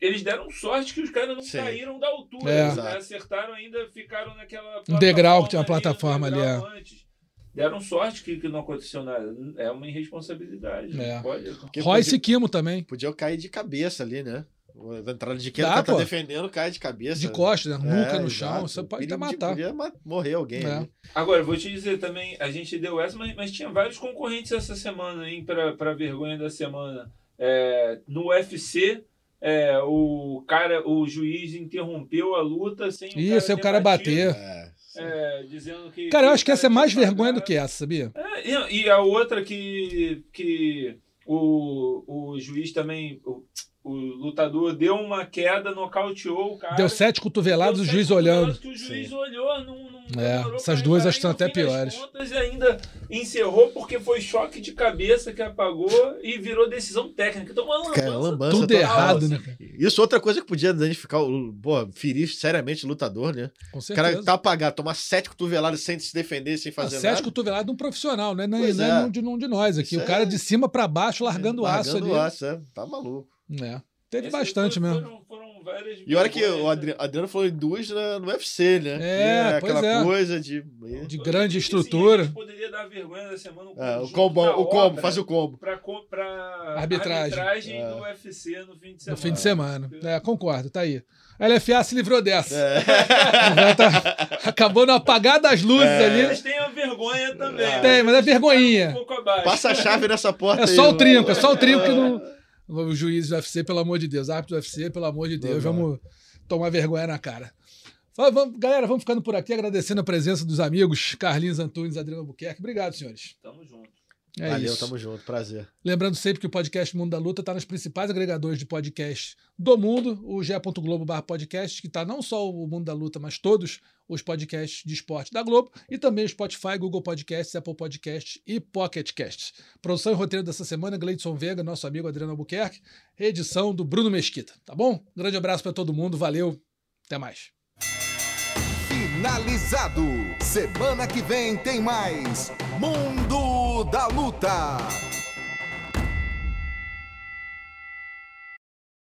Eles deram sorte que os caras não Sim. caíram da altura. É. Os Exato. caras acertaram ainda, ficaram naquela. Um degrau que tinha uma plataforma ali, degrau antes. Deram sorte que, que não aconteceu nada. É uma irresponsabilidade. não É. Pode. Royce podia, Kimo também. podia cair de cabeça ali, né? A entrada de Dá, o cara tá pô. defendendo, cai de cabeça. De costas, né? Nuca É, no chão. exato. Você pode até matar. Podia morrer alguém. É. Agora, vou te dizer também, a gente deu essa, mas, mas tinha vários concorrentes essa semana, hein, pra, pra vergonha da semana. É, no UFC, é, o cara, o juiz interrompeu a luta sem Isso, o ter cara batido, bater. É. é, dizendo que. Cara, eu acho que o essa é cara mais vergonha do que essa, sabia? É, e, e a outra que, que o, o juiz também, o, o lutador deu uma queda, nocauteou o cara. Deu sete cotoveladas, Deu o sete juiz olhando. Que o juiz olhou, não, não É, essas duas acho que são e até piores. contas, ainda encerrou porque foi choque de cabeça que apagou e virou decisão técnica. Então, uma Cara, lambança lambança Tudo total, errado, assim. né? cara? Isso outra coisa que podia danificar, o, pô, ferir seriamente o lutador, né? Com O certeza. cara tá apagado, tomar sete cotoveladas sem se defender, sem Ah, fazer sete nada. cotoveladas de um profissional, né? Não, é- não é, de, um de nós aqui. Isso o cara é- de cima pra baixo, largando o aço Largando ali. o aço, é. Tá maluco. É. Teve Esse bastante foi- mesmo. Foram, foram várias E olha que vergonhas, o Adri- Adriano falou em duas na- no UFC, né? É, pois aquela é. coisa de. De grande estrutura. juiz poderia dar vergonha da semana. É, o combo, o combo, faz o combo. Pra, pra Arbitragem. arbitragem É. do UFC no fim de No semana. fim de semana. É, concordo, tá aí. A LFA se livrou dessa. É. Tá- acabou no apagar das luzes ali. Eles têm a vergonha também. Tem, mas é vergonhinha. Um pouco abaixo. Passa a chave nessa porta É aí, só o mano. trinco, é só o trinco que não. O juiz do UFC, pelo amor de Deus. Árbitro do UFC, pelo amor de Deus. Não, não. Vamos tomar vergonha na cara. Vamos- vamos- galera, vamos ficando por aqui, agradecendo a presença dos amigos Carlinhos Antunes e Adriano Buquerque. Obrigado, senhores. Tamo junto. É Valeu, isso. tamo junto, prazer. Lembrando sempre que o podcast Mundo da Luta está nos principais agregadores de podcast do mundo, o ge.globo barra podcast, que está não só o Mundo da Luta, mas todos os podcasts de esporte da Globo, e também Spotify, Google Podcasts, Apple Podcasts e Pocket Casts. Produção e roteiro dessa semana, Gleidson Vega, nosso amigo Adriano Albuquerque, reedição do Bruno Mesquita, tá bom? Grande abraço para todo mundo, valeu, até mais. Finalizado. Semana que vem tem mais Mundo da Luta.